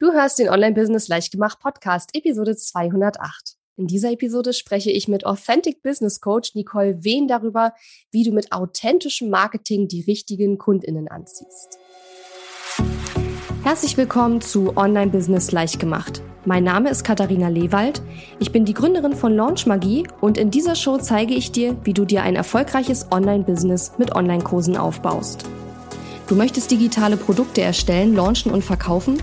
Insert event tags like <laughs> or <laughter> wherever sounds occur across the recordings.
Du hörst den Online-Business Leichtgemacht Podcast, Episode 208. In dieser Episode spreche ich mit Authentic Business Coach Nicole Wehn darüber, wie du mit authentischem Marketing die richtigen KundInnen anziehst. Herzlich willkommen zu Online Business Leichtgemacht. Mein Name ist Katharina Lewald. Ich bin die Gründerin von Launch Magie und in dieser Show zeige ich dir, wie du dir ein erfolgreiches Online-Business mit Online-Kursen aufbaust. Du möchtest digitale Produkte erstellen, launchen und verkaufen?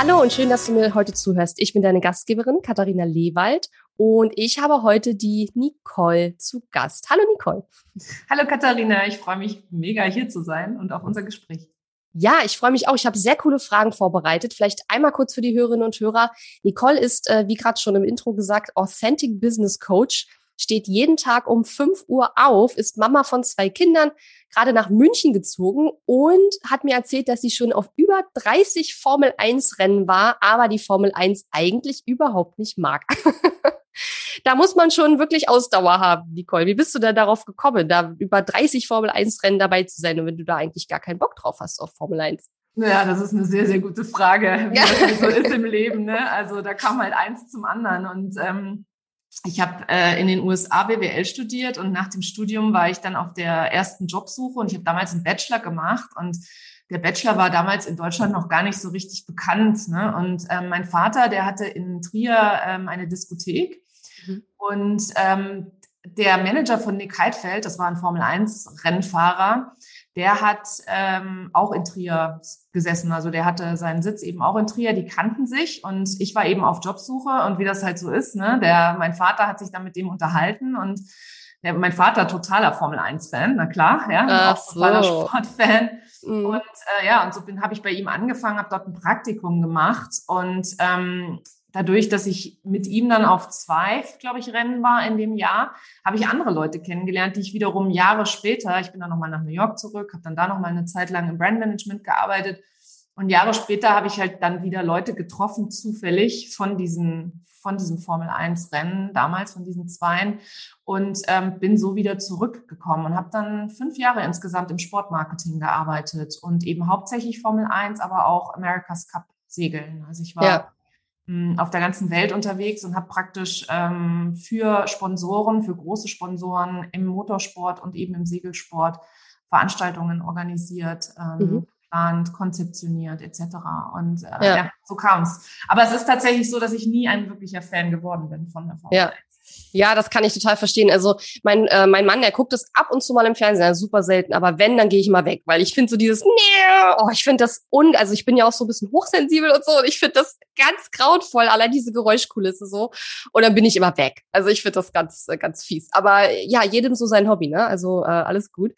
Hallo und schön, dass du mir heute zuhörst. Ich bin deine Gastgeberin Katharina Lewald und ich habe heute die Nicole zu Gast. Hallo Nicole. Hallo Katharina, ich freue mich mega hier zu sein und auf unser Gespräch. Ja, ich freue mich auch. Ich habe sehr coole Fragen vorbereitet. Vielleicht einmal kurz für die Hörerinnen und Hörer. Nicole ist, äh, wie gerade schon im Intro gesagt, Authentic Business Coach steht jeden Tag um 5 Uhr auf, ist Mama von zwei Kindern, gerade nach München gezogen und hat mir erzählt, dass sie schon auf über 30 Formel 1 Rennen war, aber die Formel 1 eigentlich überhaupt nicht mag. <laughs> da muss man schon wirklich Ausdauer haben, Nicole. Wie bist du denn darauf gekommen, da über 30 Formel 1 Rennen dabei zu sein, wenn du da eigentlich gar keinen Bock drauf hast auf Formel 1? Ja, das ist eine sehr, sehr gute Frage, wie ja. das so ist im Leben. Ne? Also da kam halt eins zum anderen. Und ähm, ich habe äh, in den USA BWL studiert und nach dem Studium war ich dann auf der ersten Jobsuche und ich habe damals einen Bachelor gemacht und der Bachelor war damals in Deutschland noch gar nicht so richtig bekannt. Ne? Und ähm, mein Vater, der hatte in Trier ähm, eine Diskothek mhm. und ähm, der Manager von Nick Heidfeld, das war ein Formel 1 Rennfahrer, der hat ähm, auch in Trier gesessen. Also der hatte seinen Sitz eben auch in Trier, die kannten sich und ich war eben auf Jobsuche und wie das halt so ist, ne, der, mein Vater hat sich dann mit dem unterhalten und der, mein Vater totaler Formel 1-Fan, na klar, ja, Ach auch totaler so. Sportfan. Mhm. Und äh, ja, und so bin habe ich bei ihm angefangen, habe dort ein Praktikum gemacht und ähm, dadurch, dass ich mit ihm dann auf zwei, glaube ich, Rennen war in dem Jahr, habe ich andere Leute kennengelernt, die ich wiederum Jahre später, ich bin dann nochmal nach New York zurück, habe dann da nochmal eine Zeit lang im Brandmanagement gearbeitet und Jahre später habe ich halt dann wieder Leute getroffen, zufällig von diesen von diesem Formel 1 Rennen, damals von diesen Zweien und ähm, bin so wieder zurückgekommen und habe dann fünf Jahre insgesamt im Sportmarketing gearbeitet und eben hauptsächlich Formel 1, aber auch America's Cup Segeln. Also ich war ja auf der ganzen Welt unterwegs und habe praktisch ähm, für Sponsoren, für große Sponsoren im Motorsport und eben im Segelsport Veranstaltungen organisiert, ähm, mhm. geplant, konzeptioniert etc. Und äh, ja. ja so kam es. Aber es ist tatsächlich so, dass ich nie ein wirklicher Fan geworden bin von der Formel ja. Ja, das kann ich total verstehen. Also mein, äh, mein Mann, der guckt das ab und zu mal im Fernsehen, super selten, aber wenn, dann gehe ich mal weg, weil ich finde so dieses, nee, oh, ich finde das un, also ich bin ja auch so ein bisschen hochsensibel und so und ich finde das ganz grauenvoll, allein diese Geräuschkulisse so. Und dann bin ich immer weg. Also ich finde das ganz, ganz fies. Aber ja, jedem so sein Hobby, ne? Also äh, alles gut.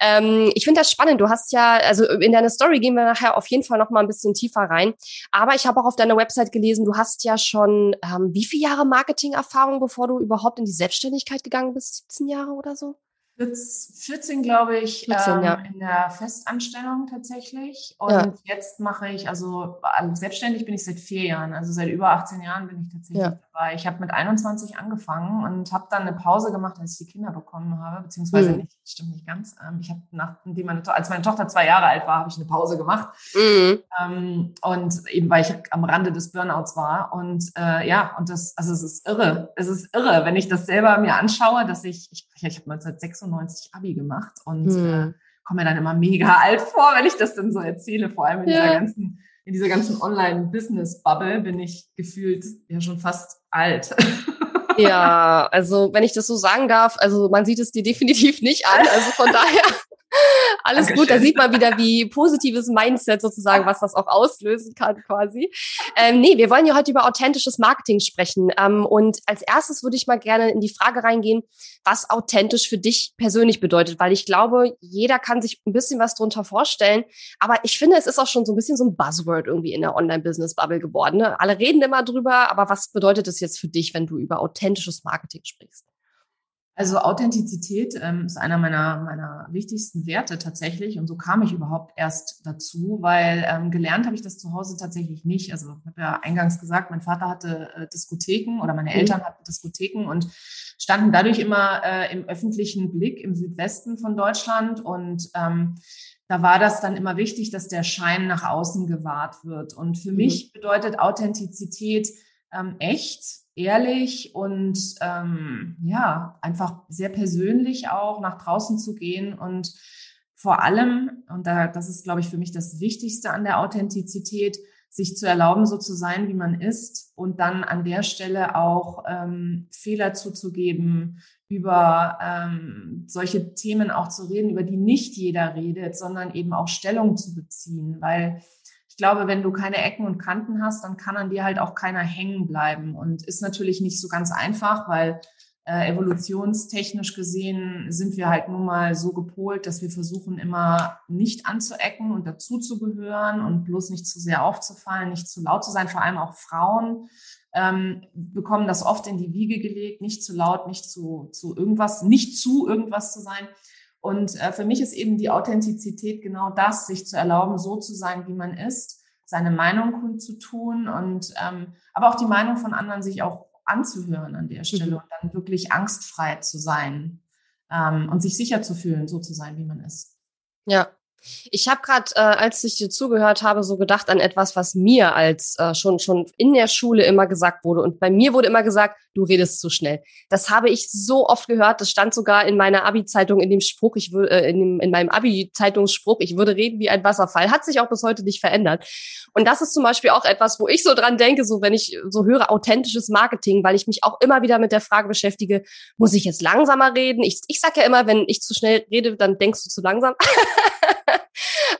Ähm, ich finde das spannend. Du hast ja, also in deine Story gehen wir nachher auf jeden Fall noch mal ein bisschen tiefer rein. Aber ich habe auch auf deiner Website gelesen, du hast ja schon ähm, wie viele Jahre Marketing-Erfahrung, bevor du überhaupt in die Selbstständigkeit gegangen bist? 17 Jahre oder so? 14, glaube ich, 14, ähm, ja. in der Festanstellung tatsächlich. Und ja. jetzt mache ich, also selbstständig bin ich seit vier Jahren, also seit über 18 Jahren bin ich tatsächlich ja. Dabei. Ich habe mit 21 angefangen und habe dann eine Pause gemacht, als ich die Kinder bekommen habe, beziehungsweise mhm. nicht, stimmt nicht ganz. Ähm, ich habe nachdem meine, als meine Tochter zwei Jahre alt war, habe ich eine Pause gemacht. Mhm. Ähm, und eben weil ich am Rande des Burnouts war. Und äh, ja, und das, also es ist irre. Es ist irre, wenn ich das selber mir anschaue, dass ich, ich, ich habe 1996 96 Abi gemacht und hm. äh, komme mir dann immer mega <laughs> alt vor, wenn ich das dann so erzähle. Vor allem in ja. dieser ganzen, in dieser ganzen Online-Business-Bubble bin ich gefühlt ja schon fast alt. Ja, also wenn ich das so sagen darf, also man sieht es dir definitiv nicht an. Also von <laughs> daher <laughs> Alles Dankeschön. gut, da sieht man wieder, wie positives Mindset sozusagen, was das auch auslösen kann quasi. Ähm, nee, wir wollen ja heute über authentisches Marketing sprechen. Ähm, und als erstes würde ich mal gerne in die Frage reingehen, was authentisch für dich persönlich bedeutet, weil ich glaube, jeder kann sich ein bisschen was drunter vorstellen. Aber ich finde, es ist auch schon so ein bisschen so ein Buzzword irgendwie in der Online-Business-Bubble geworden. Ne? Alle reden immer drüber, aber was bedeutet es jetzt für dich, wenn du über authentisches Marketing sprichst? Also Authentizität ähm, ist einer meiner, meiner wichtigsten Werte tatsächlich. Und so kam ich überhaupt erst dazu, weil ähm, gelernt habe ich das zu Hause tatsächlich nicht. Also ich habe ja eingangs gesagt, mein Vater hatte äh, Diskotheken oder meine mhm. Eltern hatten Diskotheken und standen dadurch immer äh, im öffentlichen Blick im Südwesten von Deutschland. Und ähm, da war das dann immer wichtig, dass der Schein nach außen gewahrt wird. Und für mhm. mich bedeutet Authentizität ähm, echt, ehrlich und ähm, ja, einfach sehr persönlich auch nach draußen zu gehen und vor allem, und da, das ist, glaube ich, für mich das Wichtigste an der Authentizität, sich zu erlauben, so zu sein, wie man ist und dann an der Stelle auch ähm, Fehler zuzugeben, über ähm, solche Themen auch zu reden, über die nicht jeder redet, sondern eben auch Stellung zu beziehen, weil ich glaube, wenn du keine Ecken und Kanten hast, dann kann an dir halt auch keiner hängen bleiben und ist natürlich nicht so ganz einfach, weil äh, evolutionstechnisch gesehen sind wir halt nun mal so gepolt, dass wir versuchen immer nicht anzuecken und dazu zu gehören und bloß nicht zu sehr aufzufallen, nicht zu laut zu sein. Vor allem auch Frauen ähm, bekommen das oft in die Wiege gelegt, nicht zu laut, nicht zu, zu irgendwas, nicht zu irgendwas zu sein. Und äh, für mich ist eben die Authentizität genau das, sich zu erlauben, so zu sein, wie man ist, seine Meinung kundzutun und ähm, aber auch die Meinung von anderen sich auch anzuhören an der Stelle mhm. und dann wirklich angstfrei zu sein ähm, und sich sicher zu fühlen, so zu sein, wie man ist. Ja, ich habe gerade, äh, als ich dir zugehört habe, so gedacht an etwas, was mir als äh, schon schon in der Schule immer gesagt wurde. Und bei mir wurde immer gesagt, du redest zu schnell. Das habe ich so oft gehört. Das stand sogar in meiner Abi-Zeitung in dem Spruch, ich würde äh, in, dem, in meinem Abi-Zeitungsspruch, ich würde reden wie ein Wasserfall. Hat sich auch bis heute nicht verändert. Und das ist zum Beispiel auch etwas, wo ich so dran denke, so wenn ich so höre authentisches Marketing, weil ich mich auch immer wieder mit der Frage beschäftige, muss ich jetzt langsamer reden? Ich, ich sag ja immer, wenn ich zu schnell rede, dann denkst du zu langsam. <laughs>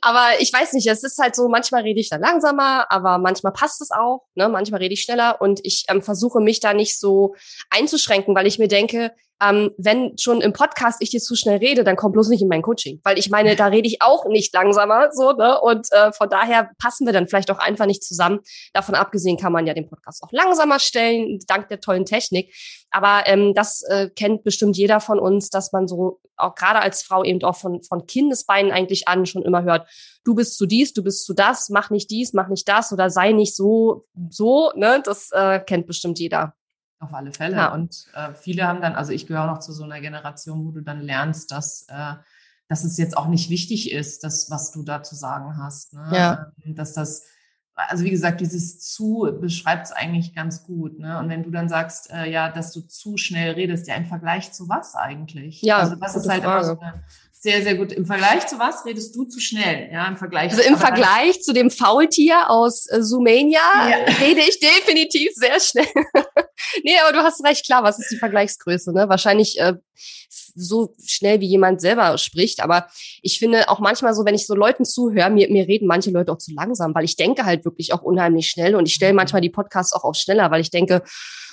aber ich weiß nicht, es ist halt so, manchmal rede ich dann langsamer, aber manchmal passt es auch, ne? manchmal rede ich schneller und ich ähm, versuche mich da nicht so einzuschränken, weil ich mir denke, ähm, wenn schon im Podcast ich dir zu schnell rede, dann komm bloß nicht in mein Coaching. Weil ich meine, da rede ich auch nicht langsamer so, ne? Und äh, von daher passen wir dann vielleicht auch einfach nicht zusammen. Davon abgesehen kann man ja den Podcast auch langsamer stellen, dank der tollen Technik. Aber ähm, das äh, kennt bestimmt jeder von uns, dass man so auch gerade als Frau eben auch von, von Kindesbeinen eigentlich an schon immer hört, du bist zu dies, du bist zu das, mach nicht dies, mach nicht das oder sei nicht so, so, ne? Das äh, kennt bestimmt jeder. Auf alle Fälle. Ja. Und äh, viele haben dann, also ich gehöre auch noch zu so einer Generation, wo du dann lernst, dass, äh, dass es jetzt auch nicht wichtig ist, das, was du da zu sagen hast. Ne? Ja. Ähm, dass das, also wie gesagt, dieses zu beschreibt es eigentlich ganz gut. Ne? Und wenn du dann sagst, äh, ja, dass du zu schnell redest, ja, im Vergleich zu was eigentlich? Ja, also das ist halt Frage. immer so eine sehr, sehr gut. Im Vergleich zu was redest du zu schnell? Ja, im Vergleich. Also im Vergleich zu dem Faultier aus äh, Sumania ja. rede ich definitiv sehr schnell. <laughs> nee, aber du hast recht, klar, was ist die Vergleichsgröße? Ne? Wahrscheinlich äh, so schnell, wie jemand selber spricht. Aber ich finde auch manchmal so, wenn ich so Leuten zuhöre, mir, mir reden manche Leute auch zu langsam, weil ich denke halt wirklich auch unheimlich schnell und ich stelle mhm. manchmal die Podcasts auch auf schneller, weil ich denke,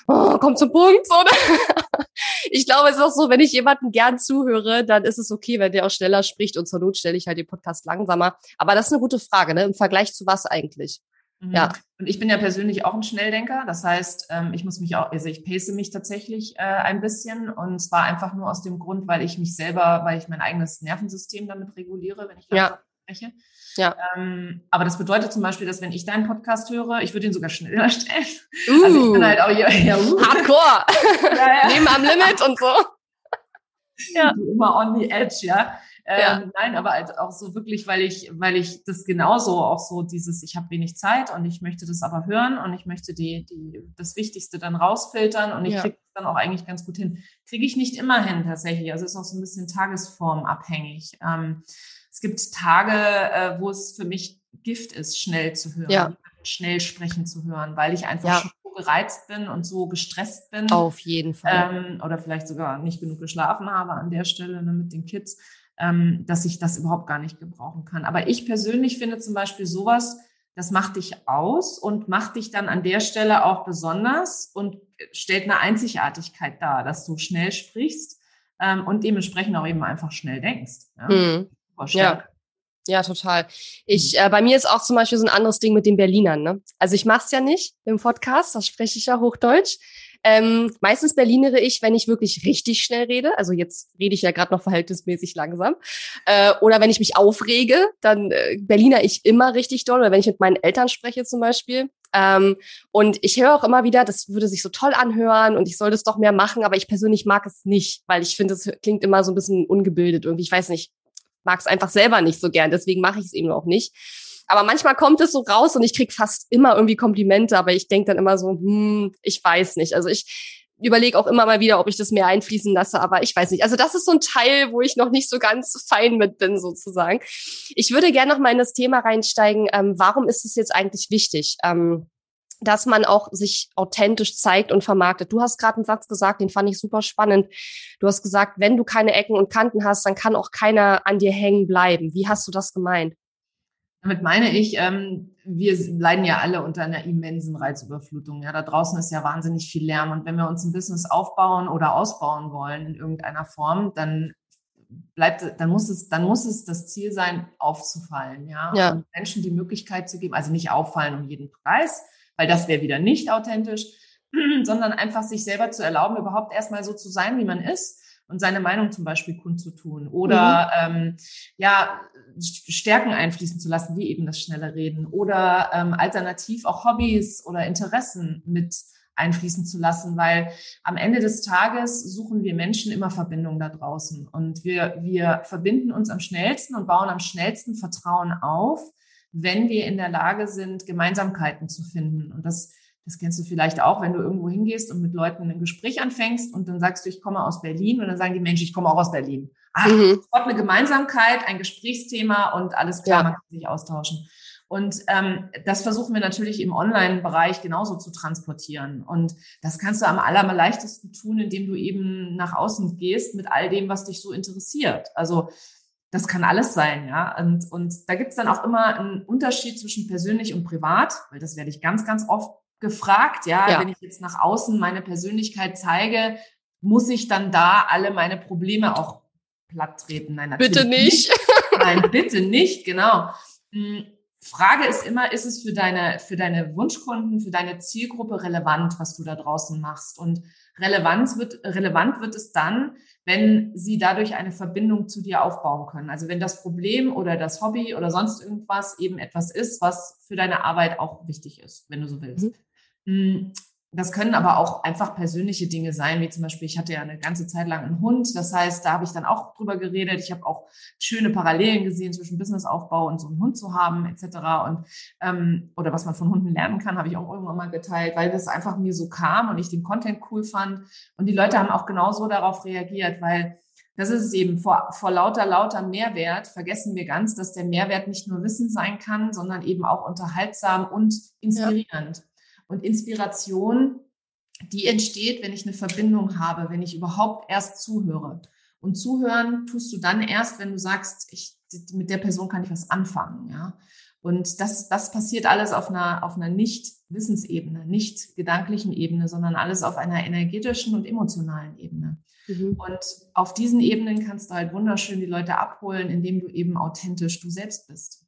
oh, komm zum Punkt. So, ne? <laughs> ich glaube, es ist auch so, wenn ich jemanden gern zuhöre, dann ist es okay, wenn der auch schneller spricht und zur Not stelle ich halt den Podcast langsamer. Aber das ist eine gute Frage, ne? Im Vergleich zu was eigentlich? Mhm. Ja. Und ich bin ja persönlich auch ein Schnelldenker. Das heißt, ähm, ich muss mich auch, also ich pace mich tatsächlich äh, ein bisschen und zwar einfach nur aus dem Grund, weil ich mich selber, weil ich mein eigenes Nervensystem damit reguliere, wenn ich ja. spreche. Ja. Ähm, aber das bedeutet zum Beispiel, dass wenn ich deinen Podcast höre, ich würde ihn sogar schneller <laughs> stellen. Uh, also ich bin halt auch ja, ja, uh. Hardcore. ja, ja. <laughs> Leben am Limit und so. Ja. Immer on the edge, ja. Ja. Ähm, nein, aber halt auch so wirklich, weil ich, weil ich das genauso auch so dieses, ich habe wenig Zeit und ich möchte das aber hören und ich möchte die, die, das Wichtigste dann rausfiltern und ich ja. kriege dann auch eigentlich ganz gut hin. Kriege ich nicht immer hin tatsächlich. Also ist auch so ein bisschen tagesformabhängig. Ähm, es gibt Tage, äh, wo es für mich Gift ist, schnell zu hören, ja. schnell sprechen zu hören, weil ich einfach schon so gereizt bin und so gestresst bin. Auf jeden Fall. Ähm, oder vielleicht sogar nicht genug geschlafen habe an der Stelle ne, mit den Kids ähm, dass ich das überhaupt gar nicht gebrauchen kann. Aber ich persönlich finde zum Beispiel sowas, das macht dich aus und macht dich dann an der Stelle auch besonders und stellt eine Einzigartigkeit dar, dass du schnell sprichst ähm, und dementsprechend auch eben einfach schnell denkst. Ja, hm. ja. ja. total. Ich, hm. äh, bei mir ist auch zum Beispiel so ein anderes Ding mit den Berlinern. Ne? Also ich mache es ja nicht im Podcast, das spreche ich ja Hochdeutsch. Ähm, meistens Berlinere ich, wenn ich wirklich richtig schnell rede. Also jetzt rede ich ja gerade noch verhältnismäßig langsam. Äh, oder wenn ich mich aufrege, dann äh, Berliner ich immer richtig doll. Oder wenn ich mit meinen Eltern spreche zum Beispiel. Ähm, und ich höre auch immer wieder, das würde sich so toll anhören und ich soll das doch mehr machen, aber ich persönlich mag es nicht, weil ich finde, es klingt immer so ein bisschen ungebildet irgendwie. Ich weiß nicht, mag es einfach selber nicht so gern, deswegen mache ich es eben auch nicht. Aber manchmal kommt es so raus und ich krieg fast immer irgendwie Komplimente, aber ich denke dann immer so, hm, ich weiß nicht. Also ich überlege auch immer mal wieder, ob ich das mehr einfließen lasse, aber ich weiß nicht. Also das ist so ein Teil, wo ich noch nicht so ganz fein mit bin, sozusagen. Ich würde gerne noch mal in das Thema reinsteigen. Ähm, warum ist es jetzt eigentlich wichtig? Ähm, dass man auch sich authentisch zeigt und vermarktet. Du hast gerade einen Satz gesagt, den fand ich super spannend. Du hast gesagt, wenn du keine Ecken und Kanten hast, dann kann auch keiner an dir hängen bleiben. Wie hast du das gemeint? Damit meine ich, ähm, wir leiden ja alle unter einer immensen Reizüberflutung. Ja, da draußen ist ja wahnsinnig viel Lärm. Und wenn wir uns ein Business aufbauen oder ausbauen wollen in irgendeiner Form, dann bleibt, dann muss es, dann muss es das Ziel sein, aufzufallen. Ja, ja. Und Menschen die Möglichkeit zu geben, also nicht auffallen um jeden Preis, weil das wäre wieder nicht authentisch, <clears throat> sondern einfach sich selber zu erlauben, überhaupt erstmal so zu sein, wie man ist und seine Meinung zum Beispiel kundzutun oder mhm. ähm, ja Stärken einfließen zu lassen, wie eben das schnelle Reden oder ähm, alternativ auch Hobbys oder Interessen mit einfließen zu lassen, weil am Ende des Tages suchen wir Menschen immer Verbindungen da draußen und wir, wir verbinden uns am schnellsten und bauen am schnellsten Vertrauen auf, wenn wir in der Lage sind, Gemeinsamkeiten zu finden. Und das das kennst du vielleicht auch, wenn du irgendwo hingehst und mit Leuten ein Gespräch anfängst und dann sagst du, ich komme aus Berlin und dann sagen die Menschen, ich komme auch aus Berlin. Ach, mhm. eine Gemeinsamkeit, ein Gesprächsthema und alles klar, ja. man kann sich austauschen. Und ähm, das versuchen wir natürlich im Online-Bereich genauso zu transportieren. Und das kannst du am allerleichtesten tun, indem du eben nach außen gehst mit all dem, was dich so interessiert. Also das kann alles sein, ja. Und, und da gibt es dann auch immer einen Unterschied zwischen persönlich und privat, weil das werde ich ganz, ganz oft gefragt, ja, ja, wenn ich jetzt nach außen meine Persönlichkeit zeige, muss ich dann da alle meine Probleme auch platt treten? Nein, natürlich bitte nicht. nicht. Nein, bitte nicht, genau. Hm, Frage ist immer, ist es für deine, für deine Wunschkunden, für deine Zielgruppe relevant, was du da draußen machst? Und Relevanz wird, relevant wird es dann, wenn sie dadurch eine Verbindung zu dir aufbauen können. Also wenn das Problem oder das Hobby oder sonst irgendwas eben etwas ist, was für deine Arbeit auch wichtig ist, wenn du so willst. Mhm. Das können aber auch einfach persönliche Dinge sein, wie zum Beispiel, ich hatte ja eine ganze Zeit lang einen Hund. Das heißt, da habe ich dann auch drüber geredet. Ich habe auch schöne Parallelen gesehen zwischen Businessaufbau und so einen Hund zu haben, etc. Und ähm, oder was man von Hunden lernen kann, habe ich auch irgendwann mal geteilt, weil das einfach mir so kam und ich den Content cool fand. Und die Leute haben auch genauso darauf reagiert, weil das ist es eben. Vor, vor lauter, lauter Mehrwert vergessen wir ganz, dass der Mehrwert nicht nur Wissen sein kann, sondern eben auch unterhaltsam und inspirierend. Ja. Und Inspiration, die entsteht, wenn ich eine Verbindung habe, wenn ich überhaupt erst zuhöre. Und zuhören tust du dann erst, wenn du sagst, ich, mit der Person kann ich was anfangen, ja. Und das, das passiert alles auf einer, auf einer nicht Wissensebene, nicht gedanklichen Ebene, sondern alles auf einer energetischen und emotionalen Ebene. Mhm. Und auf diesen Ebenen kannst du halt wunderschön die Leute abholen, indem du eben authentisch du selbst bist.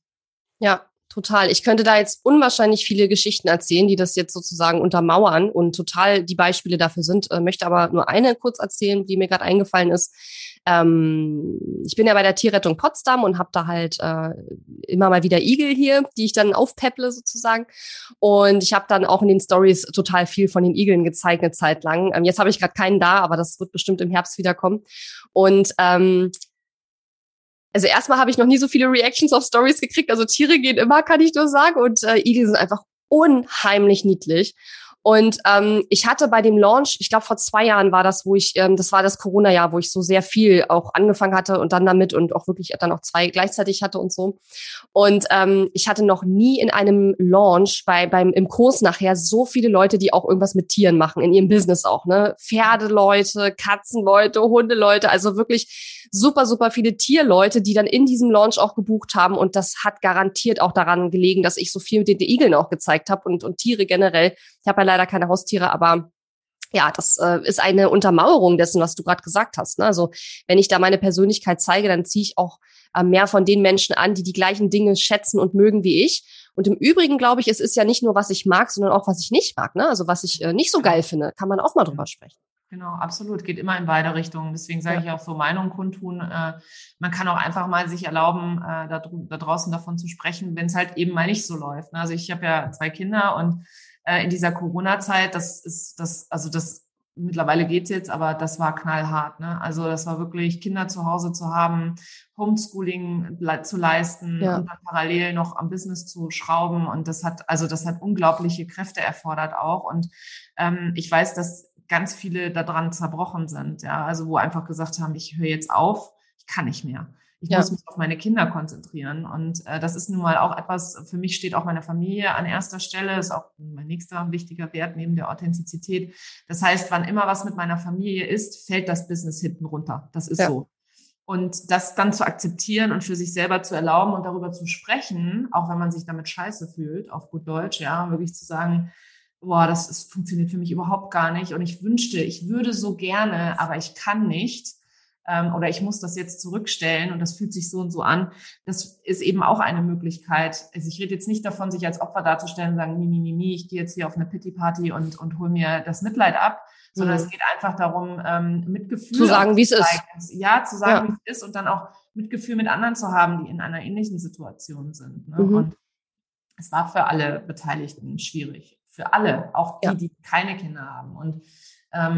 Ja, Total. Ich könnte da jetzt unwahrscheinlich viele Geschichten erzählen, die das jetzt sozusagen untermauern und total die Beispiele dafür sind. Äh, möchte aber nur eine kurz erzählen, die mir gerade eingefallen ist. Ähm, ich bin ja bei der Tierrettung Potsdam und habe da halt äh, immer mal wieder Igel hier, die ich dann aufpepple sozusagen. Und ich habe dann auch in den Stories total viel von den Igeln gezeigt eine Zeit lang. Ähm, jetzt habe ich gerade keinen da, aber das wird bestimmt im Herbst wieder kommen. Und ähm, also erstmal habe ich noch nie so viele Reactions auf Stories gekriegt. Also Tiere gehen immer, kann ich nur sagen. Und äh, Igel sind einfach unheimlich niedlich. Und ähm, ich hatte bei dem Launch, ich glaube vor zwei Jahren war das, wo ich, ähm, das war das Corona-Jahr, wo ich so sehr viel auch angefangen hatte und dann damit und auch wirklich dann auch zwei gleichzeitig hatte und so. Und ähm, ich hatte noch nie in einem Launch bei beim im Kurs nachher so viele Leute, die auch irgendwas mit Tieren machen in ihrem Business auch, ne? Pferdeleute, Katzenleute, Hundeleute, also wirklich super super viele Tierleute, die dann in diesem Launch auch gebucht haben und das hat garantiert auch daran gelegen, dass ich so viel mit den Igeln auch gezeigt habe und und Tiere generell. Ich habe ja leider keine Haustiere, aber ja, das äh, ist eine Untermauerung dessen, was du gerade gesagt hast. Ne? Also wenn ich da meine Persönlichkeit zeige, dann ziehe ich auch äh, mehr von den Menschen an, die die gleichen Dinge schätzen und mögen wie ich. Und im Übrigen glaube ich, es ist ja nicht nur, was ich mag, sondern auch, was ich nicht mag. Ne? Also was ich äh, nicht so geil finde, kann man auch mal drüber sprechen. Genau, absolut. Geht immer in beide Richtungen. Deswegen sage ja. ich auch so Meinung kundtun. Äh, man kann auch einfach mal sich erlauben, äh, da, da draußen davon zu sprechen, wenn es halt eben mal nicht so läuft. Ne? Also ich habe ja zwei Kinder und äh, in dieser Corona-Zeit, das ist das, also das mittlerweile geht's jetzt, aber das war knallhart. Ne? Also das war wirklich, Kinder zu Hause zu haben, Homeschooling zu leisten ja. und dann parallel noch am Business zu schrauben. Und das hat, also das hat unglaubliche Kräfte erfordert auch. Und ähm, ich weiß, dass ganz viele daran zerbrochen sind, ja, also wo einfach gesagt haben, ich höre jetzt auf, ich kann nicht mehr. Ich ja. muss mich auf meine Kinder konzentrieren. Und äh, das ist nun mal auch etwas, für mich steht auch meine Familie an erster Stelle, ist auch mein nächster wichtiger Wert neben der Authentizität. Das heißt, wann immer was mit meiner Familie ist, fällt das Business hinten runter. Das ist ja. so. Und das dann zu akzeptieren und für sich selber zu erlauben und darüber zu sprechen, auch wenn man sich damit scheiße fühlt, auf gut Deutsch, ja, wirklich zu sagen, boah, das ist, funktioniert für mich überhaupt gar nicht und ich wünschte, ich würde so gerne, aber ich kann nicht ähm, oder ich muss das jetzt zurückstellen und das fühlt sich so und so an. Das ist eben auch eine Möglichkeit. Also ich rede jetzt nicht davon, sich als Opfer darzustellen und sagen, mi, mi, mi, mi, ich gehe jetzt hier auf eine Pity-Party und, und hole mir das Mitleid ab, sondern mhm. es geht einfach darum, ähm, Mitgefühl zu sagen, wie es ist. Ja, zu sagen, ja. wie es ist und dann auch Mitgefühl mit anderen zu haben, die in einer ähnlichen Situation sind. Ne? Mhm. Und es war für alle Beteiligten schwierig. Für alle, auch die, ja. die keine Kinder haben. Und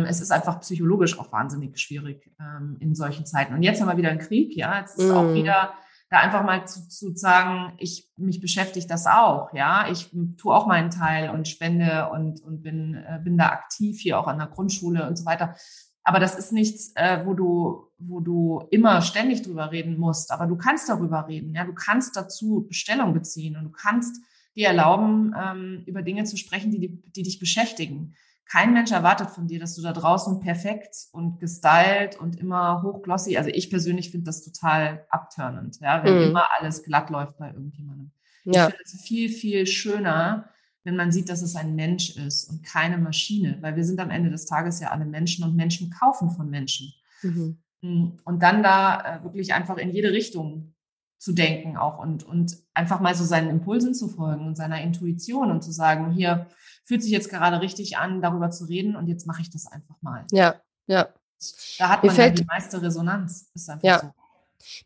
es ist einfach psychologisch auch wahnsinnig schwierig ähm, in solchen Zeiten. Und jetzt haben wir wieder einen Krieg, ja. Jetzt ist mm. auch wieder da einfach mal zu, zu sagen, ich mich beschäftigt das auch, ja. Ich tue auch meinen Teil und spende und, und bin, äh, bin da aktiv hier auch an der Grundschule und so weiter. Aber das ist nichts, äh, wo du, wo du immer ständig drüber reden musst. Aber du kannst darüber reden, ja. Du kannst dazu Bestellung beziehen und du kannst dir erlauben, ähm, über Dinge zu sprechen, die, die, die dich beschäftigen kein Mensch erwartet von dir, dass du da draußen perfekt und gestylt und immer hochglossy, also ich persönlich finde das total abturnend, ja, wenn mhm. immer alles glatt läuft bei irgendjemandem. Ja. Ich finde es viel, viel schöner, wenn man sieht, dass es ein Mensch ist und keine Maschine, weil wir sind am Ende des Tages ja alle Menschen und Menschen kaufen von Menschen. Mhm. Mm, und dann da äh, wirklich einfach in jede Richtung zu denken auch und, und einfach mal so seinen Impulsen zu folgen und seiner Intuition und zu sagen, hier fühlt sich jetzt gerade richtig an, darüber zu reden und jetzt mache ich das einfach mal. Ja, ja. Da hat man ja die meiste Resonanz. Ist einfach ja. so.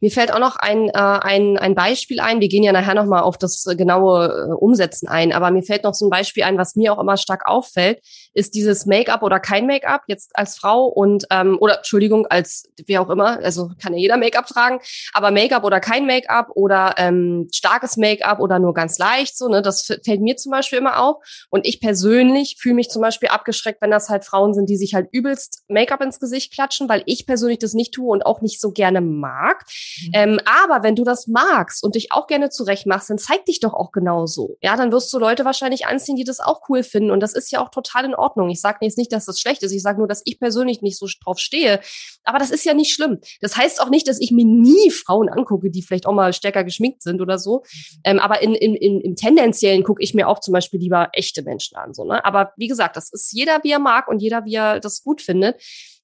Mir fällt auch noch ein, äh, ein, ein Beispiel ein. Wir gehen ja nachher nochmal auf das äh, genaue äh, Umsetzen ein. Aber mir fällt noch so ein Beispiel ein, was mir auch immer stark auffällt, ist dieses Make-up oder kein Make-up jetzt als Frau und ähm, oder Entschuldigung als wer auch immer. Also kann ja jeder Make-up tragen, aber Make-up oder kein Make-up oder ähm, starkes Make-up oder nur ganz leicht so. Ne, das fällt mir zum Beispiel immer auf. Und ich persönlich fühle mich zum Beispiel abgeschreckt, wenn das halt Frauen sind, die sich halt übelst Make-up ins Gesicht klatschen, weil ich persönlich das nicht tue und auch nicht so gerne mag. Mhm. Ähm, aber wenn du das magst und dich auch gerne zurecht machst, dann zeig dich doch auch genauso. Ja, dann wirst du Leute wahrscheinlich anziehen, die das auch cool finden. Und das ist ja auch total in Ordnung. Ich sage jetzt nicht, dass das schlecht ist. Ich sage nur, dass ich persönlich nicht so drauf stehe. Aber das ist ja nicht schlimm. Das heißt auch nicht, dass ich mir nie Frauen angucke, die vielleicht auch mal stärker geschminkt sind oder so. Mhm. Ähm, aber in, in, in, im Tendenziellen gucke ich mir auch zum Beispiel lieber echte Menschen an. So, ne? Aber wie gesagt, das ist jeder, wie er mag und jeder, wie er das gut findet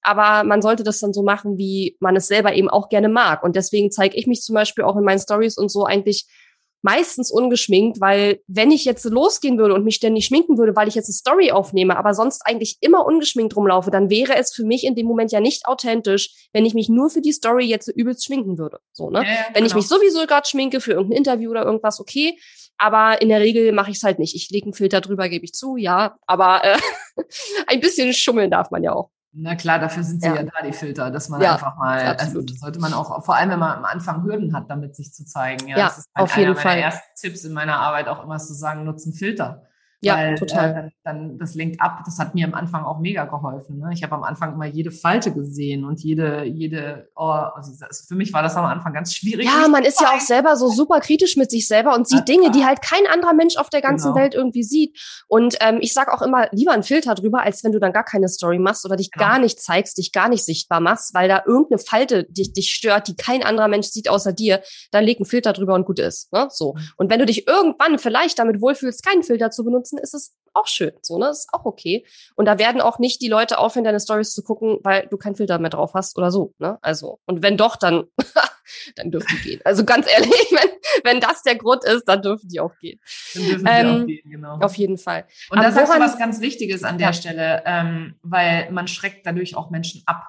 aber man sollte das dann so machen, wie man es selber eben auch gerne mag. Und deswegen zeige ich mich zum Beispiel auch in meinen Stories und so eigentlich meistens ungeschminkt, weil wenn ich jetzt losgehen würde und mich ständig schminken würde, weil ich jetzt eine Story aufnehme, aber sonst eigentlich immer ungeschminkt rumlaufe, dann wäre es für mich in dem Moment ja nicht authentisch, wenn ich mich nur für die Story jetzt so übelst schminken würde. So, ne? Ja, ja, wenn ich genau. mich sowieso gerade schminke für irgendein Interview oder irgendwas, okay. Aber in der Regel mache ich es halt nicht. Ich lege einen Filter drüber, gebe ich zu, ja. Aber äh, <laughs> ein bisschen schummeln darf man ja auch. Na klar, dafür sind sie ja, ja da, die Filter, dass man ja, einfach mal, also sollte man auch, vor allem wenn man am Anfang Hürden hat, damit sich zu zeigen. Ja, ja das ist auf jeden Fall. Einer meiner ersten Tipps in meiner Arbeit auch immer zu sagen, nutzen Filter. Ja, weil, total. Äh, dann, dann, das lenkt ab. Das hat mir am Anfang auch mega geholfen. Ne? Ich habe am Anfang immer jede Falte gesehen und jede, jede, oh, also für mich war das am Anfang ganz schwierig. Ja, man ist ja auch selber so super kritisch mit sich selber und sieht ja, Dinge, die halt kein anderer Mensch auf der ganzen genau. Welt irgendwie sieht. Und ähm, ich sage auch immer, lieber einen Filter drüber, als wenn du dann gar keine Story machst oder dich genau. gar nicht zeigst, dich gar nicht sichtbar machst, weil da irgendeine Falte dich, dich stört, die kein anderer Mensch sieht außer dir. Dann leg einen Filter drüber und gut ist. Ne? So. Mhm. Und wenn du dich irgendwann vielleicht damit wohlfühlst, keinen Filter zu benutzen, ist es auch schön. So, ne? ist auch okay. Und da werden auch nicht die Leute aufhören, deine Stories zu gucken, weil du keinen Filter mehr drauf hast oder so. Ne? Also, und wenn doch, dann, <laughs> dann dürfen die gehen. Also ganz ehrlich, <laughs> wenn, wenn das der Grund ist, dann dürfen die auch gehen. Dann dürfen die ähm, auch gehen, genau. Auf jeden Fall. Und da sagst du was ganz Wichtiges an der ja. Stelle, ähm, weil man schreckt dadurch auch Menschen ab.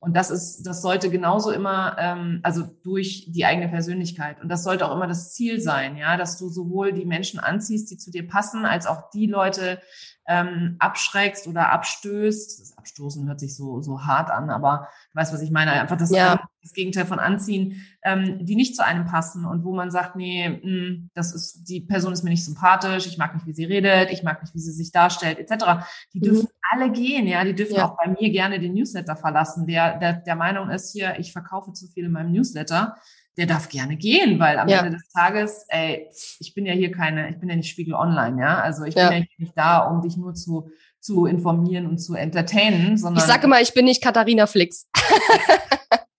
Und das ist, das sollte genauso immer, ähm, also durch die eigene Persönlichkeit. Und das sollte auch immer das Ziel sein, ja, dass du sowohl die Menschen anziehst, die zu dir passen, als auch die Leute ähm, abschreckst oder abstößt. Das Abstoßen hört sich so, so hart an, aber du weißt, was ich meine. Einfach das, ja. das Gegenteil von anziehen, ähm, die nicht zu einem passen und wo man sagt, nee, mh, hm, das ist, die Person ist mir nicht sympathisch, ich mag nicht, wie sie redet, ich mag nicht, wie sie sich darstellt, etc. Die mhm. dürfen mhm. alle gehen, ja, die dürfen ja. auch bei mir gerne den Newsletter verlassen. Der, der, der Meinung ist hier, ich verkaufe zu viel in meinem Newsletter der darf gerne gehen, weil am ja. Ende des Tages, ey, ich bin ja hier keine, ich bin ja nicht Spiegel Online, ja. Also ich ja. bin ja nicht da, um dich nur zu, zu informieren und zu entertainen, sondern. Ich sage mal, ich bin nicht Katharina Flix.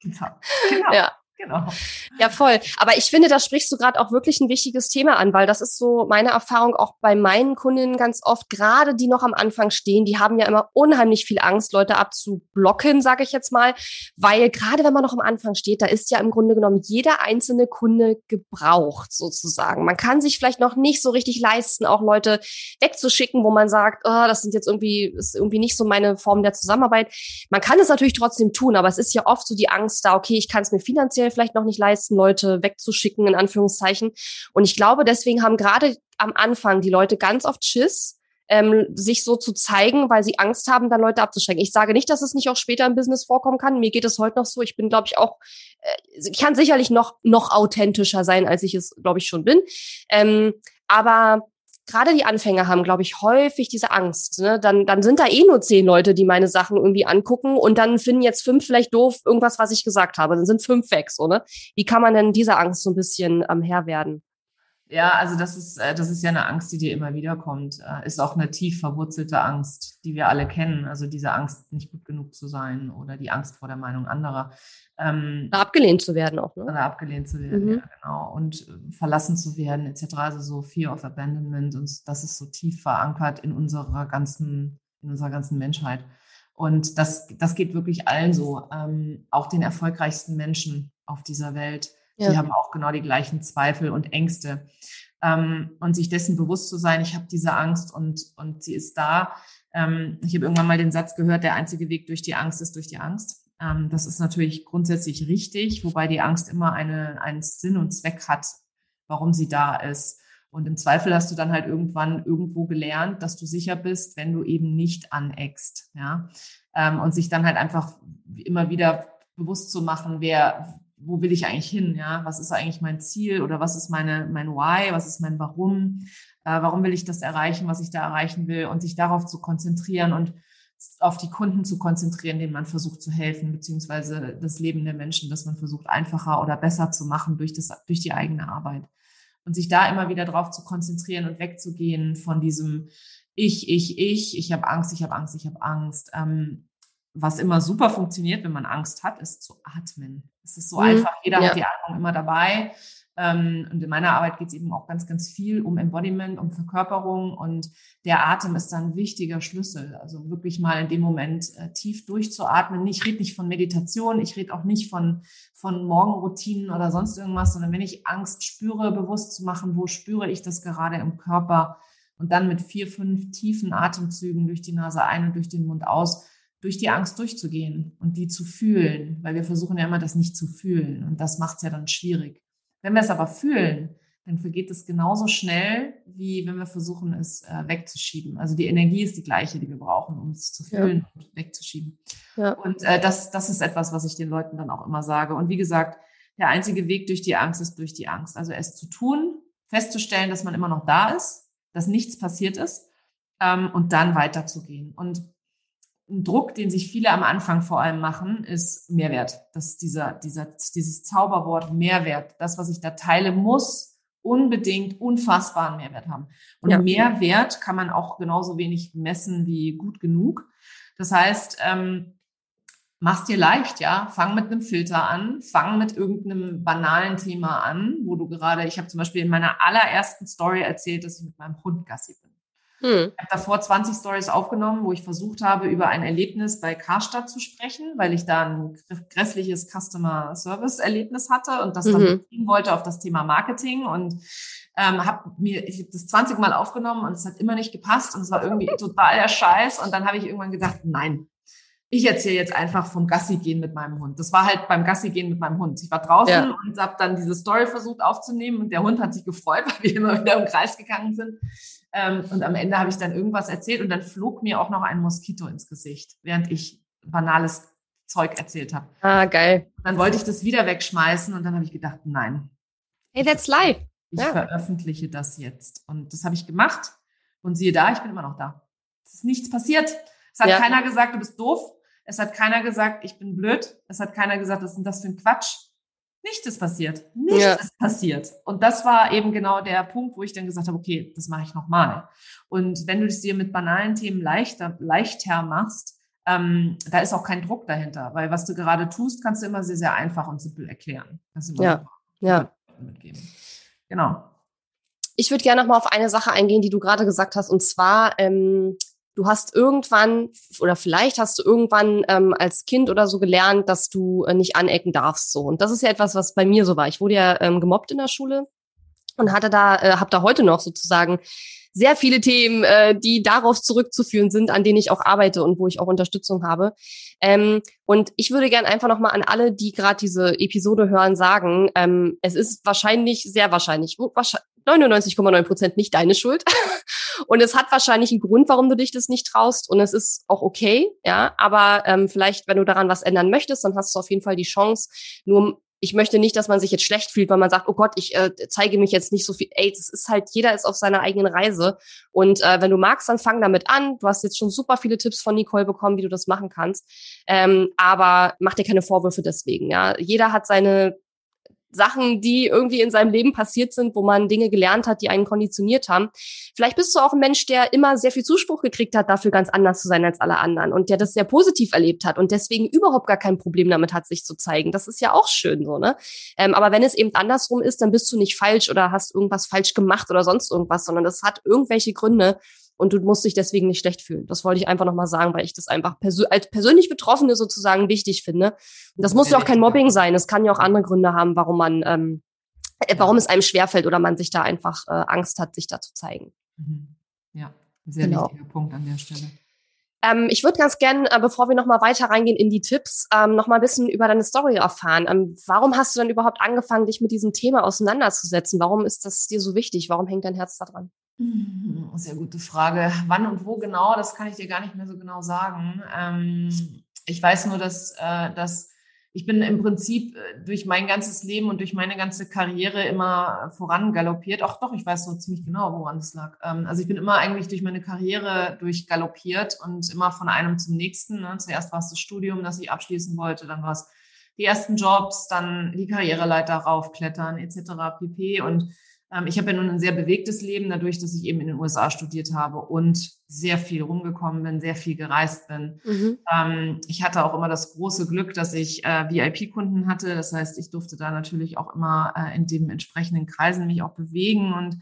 genau. genau. Ja. Genau. <laughs> Ja, voll. Aber ich finde, da sprichst du gerade auch wirklich ein wichtiges Thema an, weil das ist so meine Erfahrung auch bei meinen Kundinnen ganz oft, gerade die noch am Anfang stehen, die haben ja immer unheimlich viel Angst, Leute abzublocken, sage ich jetzt mal, weil gerade wenn man noch am Anfang steht, da ist ja im Grunde genommen jeder einzelne Kunde gebraucht sozusagen. Man kann sich vielleicht noch nicht so richtig leisten, auch Leute wegzuschicken, wo man sagt, oh, das sind jetzt irgendwie, ist irgendwie nicht so meine Form der Zusammenarbeit. Man kann es natürlich trotzdem tun, aber es ist ja oft so die Angst da, okay, ich kann es mir finanziell vielleicht noch nicht leisten, Leute wegzuschicken, in Anführungszeichen. Und ich glaube, deswegen haben gerade am Anfang die Leute ganz oft Schiss, ähm, sich so zu zeigen, weil sie Angst haben, dann Leute abzuschrecken. Ich sage nicht, dass es nicht auch später im Business vorkommen kann. Mir geht es heute noch so. Ich bin, glaube ich, auch, äh, ich kann sicherlich noch, noch authentischer sein, als ich es, glaube ich, schon bin. Ähm, aber gerade die Anfänger haben, glaube ich, häufig diese Angst. Ne? Dann, dann sind da eh nur zehn Leute, die meine Sachen irgendwie angucken und dann finden jetzt fünf vielleicht doof irgendwas, was ich gesagt habe. Dann sind fünf weg, so, ne? Wie kann man denn dieser Angst so ein bisschen ähm, Herr werden? Ja, also das ist, äh, das ist ja eine Angst, die dir immer wieder kommt. Äh, ist auch eine tief verwurzelte Angst, die wir alle kennen. Also diese Angst, nicht gut genug zu sein oder die Angst vor der Meinung anderer. Ähm, abgelehnt zu werden auch, ne? Oder abgelehnt zu werden, mhm. ja, genau. Und äh, verlassen zu werden, etc. Also so Fear of Abandonment und das ist so tief verankert in unserer ganzen, in unserer ganzen Menschheit. Und das, das geht wirklich allen so, ähm, auch den erfolgreichsten Menschen auf dieser Welt ja. Die haben auch genau die gleichen Zweifel und Ängste. Ähm, und sich dessen bewusst zu sein, ich habe diese Angst und, und sie ist da. Ähm, ich habe irgendwann mal den Satz gehört, der einzige Weg durch die Angst ist durch die Angst. Ähm, das ist natürlich grundsätzlich richtig, wobei die Angst immer eine, einen Sinn und Zweck hat, warum sie da ist. Und im Zweifel hast du dann halt irgendwann irgendwo gelernt, dass du sicher bist, wenn du eben nicht aneckst, ja. Ähm, und sich dann halt einfach immer wieder bewusst zu machen, wer, wo will ich eigentlich hin? Ja, was ist eigentlich mein Ziel oder was ist meine, mein Why? Was ist mein Warum? Äh, warum will ich das erreichen, was ich da erreichen will? Und sich darauf zu konzentrieren und auf die Kunden zu konzentrieren, denen man versucht zu helfen, beziehungsweise das Leben der Menschen, das man versucht einfacher oder besser zu machen durch das, durch die eigene Arbeit. Und sich da immer wieder drauf zu konzentrieren und wegzugehen von diesem Ich, ich, ich, ich habe Angst, ich habe Angst, ich habe Angst. Ähm, was immer super funktioniert, wenn man Angst hat, ist zu atmen. Es ist so mhm. einfach, jeder ja. hat die Atmung immer dabei. Ähm, und in meiner Arbeit geht es eben auch ganz, ganz viel um Embodiment, um Verkörperung und der Atem ist dann ein wichtiger Schlüssel. Also wirklich mal in dem Moment äh, tief durchzuatmen. Ich rede nicht von Meditation, ich rede auch nicht von, von Morgenroutinen oder sonst irgendwas, sondern wenn ich Angst spüre, bewusst zu machen, wo spüre ich das gerade im Körper und dann mit vier, fünf tiefen Atemzügen durch die Nase ein und durch den Mund aus durch die Angst durchzugehen und die zu fühlen, weil wir versuchen ja immer, das nicht zu fühlen und das macht es ja dann schwierig. Wenn wir es aber fühlen, dann vergeht es genauso schnell, wie wenn wir versuchen, es äh, wegzuschieben. Also die Energie ist die gleiche, die wir brauchen, um es zu fühlen ja. und wegzuschieben. Ja. Und äh, das, das ist etwas, was ich den Leuten dann auch immer sage. Und wie gesagt, der einzige Weg durch die Angst ist durch die Angst. Also es zu tun, festzustellen, dass man immer noch da ist, dass nichts passiert ist ähm, und dann weiterzugehen. Und ein Druck, den sich viele am Anfang vor allem machen, ist Mehrwert. Das ist dieser, dieser, dieses Zauberwort Mehrwert. Das, was ich da teile, muss unbedingt unfassbaren Mehrwert haben. Und ja. Mehrwert kann man auch genauso wenig messen wie gut genug. Das heißt, ähm, mach's dir leicht, ja. Fang mit einem Filter an, fang mit irgendeinem banalen Thema an, wo du gerade, ich habe zum Beispiel in meiner allerersten Story erzählt, dass ich mit meinem Hund Gassi bin. Hm. Ich habe davor 20 Stories aufgenommen, wo ich versucht habe, über ein Erlebnis bei Karstadt zu sprechen, weil ich da ein grässliches Customer Service Erlebnis hatte und das dann mhm. beziehen wollte auf das Thema Marketing und ähm, habe mir ich hab das 20 Mal aufgenommen und es hat immer nicht gepasst und es war irgendwie total der Scheiß und dann habe ich irgendwann gedacht, nein, ich erzähle jetzt einfach vom Gassi gehen mit meinem Hund. Das war halt beim Gassi gehen mit meinem Hund. Ich war draußen ja. und habe dann diese Story versucht aufzunehmen und der Hund hat sich gefreut, <laughs> weil wir immer wieder im Kreis gegangen sind. Ähm, und am Ende habe ich dann irgendwas erzählt und dann flog mir auch noch ein Moskito ins Gesicht, während ich banales Zeug erzählt habe. Ah, geil. Dann wollte ich das wieder wegschmeißen und dann habe ich gedacht, nein. Hey, that's live. Ich ja. veröffentliche das jetzt. Und das habe ich gemacht. Und siehe da, ich bin immer noch da. Es ist nichts passiert. Es hat ja. keiner gesagt, du bist doof. Es hat keiner gesagt, ich bin blöd. Es hat keiner gesagt, was ist denn das für ein Quatsch? Nichts ist passiert. Nichts ja. ist passiert. Und das war eben genau der Punkt, wo ich dann gesagt habe, okay, das mache ich nochmal. Und wenn du es dir mit banalen Themen leichter, leichter machst, ähm, da ist auch kein Druck dahinter, weil was du gerade tust, kannst du immer sehr, sehr einfach und simpel erklären. ja, ja. Mitgeben. Genau. Ich würde gerne noch mal auf eine Sache eingehen, die du gerade gesagt hast, und zwar ähm, du hast irgendwann oder vielleicht hast du irgendwann ähm, als Kind oder so gelernt, dass du äh, nicht anecken darfst so. Und das ist ja etwas, was bei mir so war. Ich wurde ja ähm, gemobbt in der Schule und hatte da, äh, habe da heute noch sozusagen sehr viele Themen, äh, die darauf zurückzuführen sind, an denen ich auch arbeite und wo ich auch Unterstützung habe. Ähm, und ich würde gern einfach nochmal an alle, die gerade diese Episode hören, sagen, ähm, es ist wahrscheinlich, sehr wahrscheinlich, 99,9 Prozent nicht deine Schuld. <laughs> und es hat wahrscheinlich einen Grund, warum du dich das nicht traust. Und es ist auch okay, ja. Aber ähm, vielleicht, wenn du daran was ändern möchtest, dann hast du auf jeden Fall die Chance. Nur ich möchte nicht, dass man sich jetzt schlecht fühlt, weil man sagt, oh Gott, ich äh, zeige mich jetzt nicht so viel. Ey, das ist halt, jeder ist auf seiner eigenen Reise. Und äh, wenn du magst, dann fang damit an. Du hast jetzt schon super viele Tipps von Nicole bekommen, wie du das machen kannst. Ähm, aber mach dir keine Vorwürfe deswegen. Ja, jeder hat seine Sachen, die irgendwie in seinem Leben passiert sind, wo man Dinge gelernt hat, die einen konditioniert haben. Vielleicht bist du auch ein Mensch, der immer sehr viel Zuspruch gekriegt hat, dafür ganz anders zu sein als alle anderen und der das sehr positiv erlebt hat und deswegen überhaupt gar kein Problem damit hat, sich zu zeigen. Das ist ja auch schön so, ne? Ähm, aber wenn es eben andersrum ist, dann bist du nicht falsch oder hast irgendwas falsch gemacht oder sonst irgendwas, sondern das hat irgendwelche Gründe, und du musst dich deswegen nicht schlecht fühlen. Das wollte ich einfach nochmal sagen, weil ich das einfach persö als persönlich Betroffene sozusagen wichtig finde. Und das muss ja auch kein Mobbing sein. Es kann ja auch andere Gründe haben, warum man, ähm, äh, warum es einem schwerfällt oder man sich da einfach äh, Angst hat, sich da zu zeigen. Mhm. Ja, sehr genau. wichtiger Punkt an der Stelle. Ähm, ich würde ganz gern, äh, bevor wir nochmal weiter reingehen in die Tipps, ähm, nochmal ein bisschen über deine Story erfahren. Ähm, warum hast du denn überhaupt angefangen, dich mit diesem Thema auseinanderzusetzen? Warum ist das dir so wichtig? Warum hängt dein Herz da dran? Hm, sehr gute Frage. Wann und wo genau, das kann ich dir gar nicht mehr so genau sagen. Ähm, ich weiß nur, dass, äh, dass ich bin im Prinzip äh, durch mein ganzes Leben und durch meine ganze Karriere immer vorangaloppiert. Auch doch, ich weiß so ziemlich genau, woran es lag. Ähm, also ich bin immer eigentlich durch meine Karriere durchgaloppiert und immer von einem zum nächsten. Ne? Zuerst war es das Studium, das ich abschließen wollte, dann war es die ersten Jobs, dann die Karriereleiter raufklettern etc. pp. Und ich habe ja nun ein sehr bewegtes Leben, dadurch, dass ich eben in den USA studiert habe und sehr viel rumgekommen bin, sehr viel gereist bin. Mhm. Ähm, ich hatte auch immer das große Glück, dass ich äh, VIP-Kunden hatte. Das heißt, ich durfte da natürlich auch immer äh, in den entsprechenden Kreisen mich auch bewegen. Und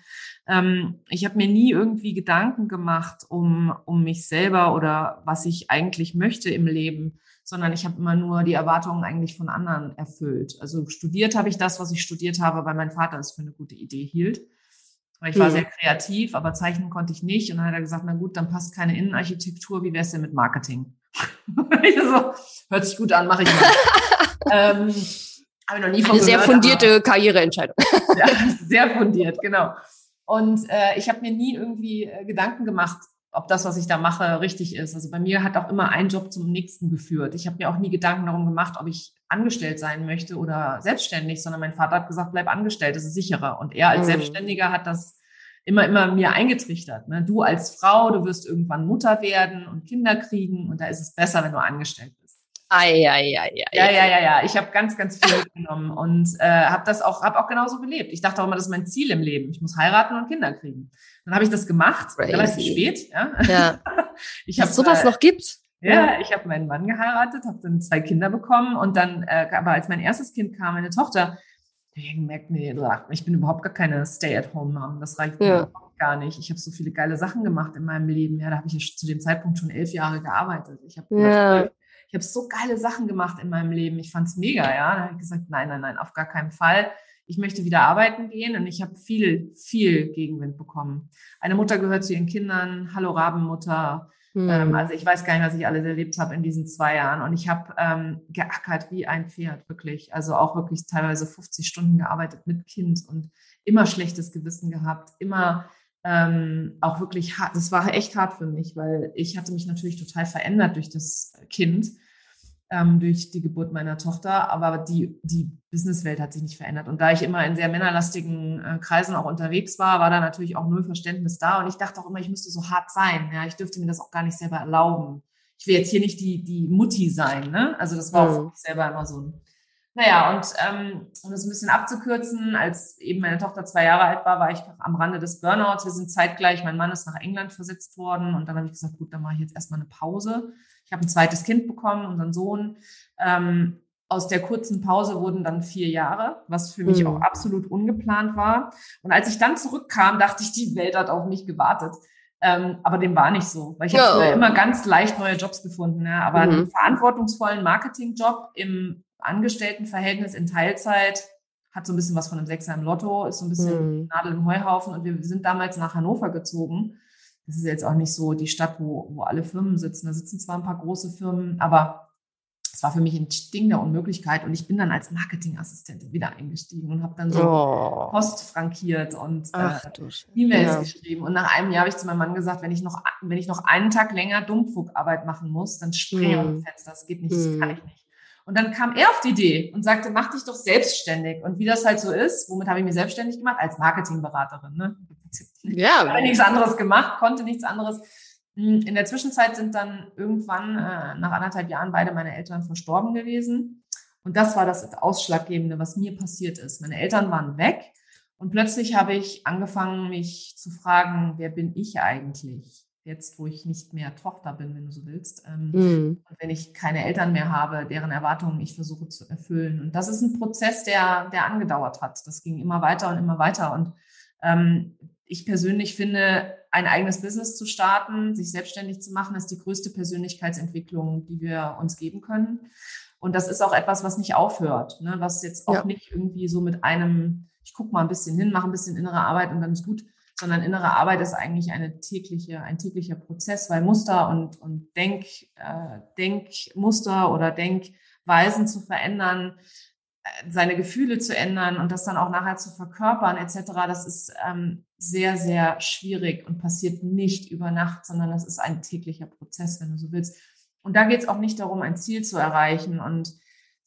ähm, ich habe mir nie irgendwie Gedanken gemacht um, um mich selber oder was ich eigentlich möchte im Leben sondern ich habe immer nur die Erwartungen eigentlich von anderen erfüllt. Also studiert habe ich das, was ich studiert habe, weil mein Vater es für eine gute Idee hielt. Weil ich war mhm. sehr kreativ, aber zeichnen konnte ich nicht. Und dann hat er gesagt, na gut, dann passt keine Innenarchitektur. Wie wäre es denn mit Marketing? <laughs> so, hört sich gut an, mache ich mal. <laughs> ähm, habe ich noch nie von Eine gehört, sehr fundierte aber, Karriereentscheidung. <laughs> ja, sehr fundiert, genau. Und äh, ich habe mir nie irgendwie äh, Gedanken gemacht, ob das, was ich da mache, richtig ist. Also bei mir hat auch immer ein Job zum nächsten geführt. Ich habe mir auch nie Gedanken darum gemacht, ob ich angestellt sein möchte oder selbstständig, sondern mein Vater hat gesagt, bleib angestellt, das ist sicherer. Und er als mhm. Selbstständiger hat das immer, immer mir eingetrichtert. Ne? Du als Frau, du wirst irgendwann Mutter werden und Kinder kriegen und da ist es besser, wenn du angestellt bist. Ei, ei, ei, ja, ja, ja, ja. Ich habe ganz, ganz viel mitgenommen und äh, habe das auch, habe auch genauso gelebt. Ich dachte auch immer, das ist mein Ziel im Leben. Ich muss heiraten und Kinder kriegen. Dann habe ich das gemacht, Crazy. relativ spät. Ja. ja. <laughs> ich habe sowas äh, noch gibt. Ja, ich habe meinen Mann geheiratet, habe dann zwei Kinder bekommen und dann, äh, aber als mein erstes Kind kam, meine Tochter, ich gemerkt, nee, ich bin überhaupt gar keine Stay-at-home-Mom. Das reicht ja. mir gar nicht. Ich habe so viele geile Sachen gemacht in meinem Leben. Ja, da habe ich ja zu dem Zeitpunkt schon elf Jahre gearbeitet. Ich habe ja ich habe so geile Sachen gemacht in meinem Leben. Ich fand es mega, ja. Da habe ich gesagt, nein, nein, nein, auf gar keinen Fall. Ich möchte wieder arbeiten gehen und ich habe viel, viel Gegenwind bekommen. Eine Mutter gehört zu ihren Kindern, hallo Rabenmutter. Ähm, also ich weiß gar nicht, was ich alles erlebt habe in diesen zwei Jahren. Und ich habe ähm, geackert wie ein Pferd, wirklich. Also auch wirklich teilweise 50 Stunden gearbeitet mit Kind und immer schlechtes Gewissen gehabt, immer ähm, auch wirklich hart. Das war echt hart für mich, weil ich hatte mich natürlich total verändert durch das Kind, ähm, durch die Geburt meiner Tochter, aber die, die Businesswelt hat sich nicht verändert. Und da ich immer in sehr männerlastigen äh, Kreisen auch unterwegs war, war da natürlich auch null Verständnis da. Und ich dachte auch immer, ich müsste so hart sein. Ja, ich dürfte mir das auch gar nicht selber erlauben. Ich will jetzt hier nicht die, die Mutti sein. Ne? Also das war mhm. auch für mich selber immer so ein naja, und ähm, um das ein bisschen abzukürzen, als eben meine Tochter zwei Jahre alt war, war ich am Rande des Burnouts. Wir sind zeitgleich, mein Mann ist nach England versetzt worden und dann habe ich gesagt, gut, dann mache ich jetzt erstmal eine Pause. Ich habe ein zweites Kind bekommen, unseren Sohn. Ähm, aus der kurzen Pause wurden dann vier Jahre, was für mich mhm. auch absolut ungeplant war. Und als ich dann zurückkam, dachte ich, die Welt hat auf mich gewartet. Ähm, aber dem war nicht so, weil ich ja. habe immer ganz leicht neue Jobs gefunden. Ja. Aber mhm. einen verantwortungsvollen Marketingjob im Angestelltenverhältnis in Teilzeit hat so ein bisschen was von einem Sechser im Lotto, ist so ein bisschen mhm. Nadel im Heuhaufen. Und wir sind damals nach Hannover gezogen. Das ist jetzt auch nicht so die Stadt, wo, wo alle Firmen sitzen. Da sitzen zwar ein paar große Firmen, aber es war für mich ein Ding der Unmöglichkeit. Und ich bin dann als Marketingassistentin wieder eingestiegen und habe dann so oh. Post frankiert und äh, E-Mails ja. geschrieben. Und nach einem Jahr habe ich zu meinem Mann gesagt, wenn ich noch, wenn ich noch einen Tag länger Dummfugarbeit machen muss, dann springe ich aus Fenster. Das geht nicht, das kann mhm. ich nicht. Und dann kam er auf die Idee und sagte, mach dich doch selbstständig. Und wie das halt so ist, womit habe ich mich selbstständig gemacht? Als Marketingberaterin. Ne? Ja. Ich habe nichts anderes gemacht, konnte nichts anderes. Hm, in der Zwischenzeit sind dann irgendwann äh, nach anderthalb Jahren beide meine Eltern verstorben gewesen. Und das war das Ausschlaggebende, was mir passiert ist. Meine Eltern waren weg und plötzlich habe ich angefangen, mich zu fragen, wer bin ich eigentlich? Jetzt, wo ich nicht mehr Tochter bin, wenn du so willst, ähm, mhm. und wenn ich keine Eltern mehr habe, deren Erwartungen ich versuche zu erfüllen. Und das ist ein Prozess, der, der angedauert hat. Das ging immer weiter und immer weiter. Und ähm, ich persönlich finde, ein eigenes Business zu starten, sich selbstständig zu machen, ist die größte Persönlichkeitsentwicklung, die wir uns geben können. Und das ist auch etwas, was nicht aufhört, ne? was jetzt auch ja. nicht irgendwie so mit einem, ich gucke mal ein bisschen hin, mache ein bisschen innere Arbeit und dann ist gut, sondern innere Arbeit ist eigentlich eine tägliche, ein täglicher Prozess, weil Muster und, und Denk, äh, Denkmuster oder Denkweisen zu verändern, äh, seine Gefühle zu ändern und das dann auch nachher zu verkörpern etc., das ist ähm, sehr, sehr schwierig und passiert nicht über Nacht, sondern das ist ein täglicher Prozess, wenn du so willst. Und da geht es auch nicht darum, ein Ziel zu erreichen und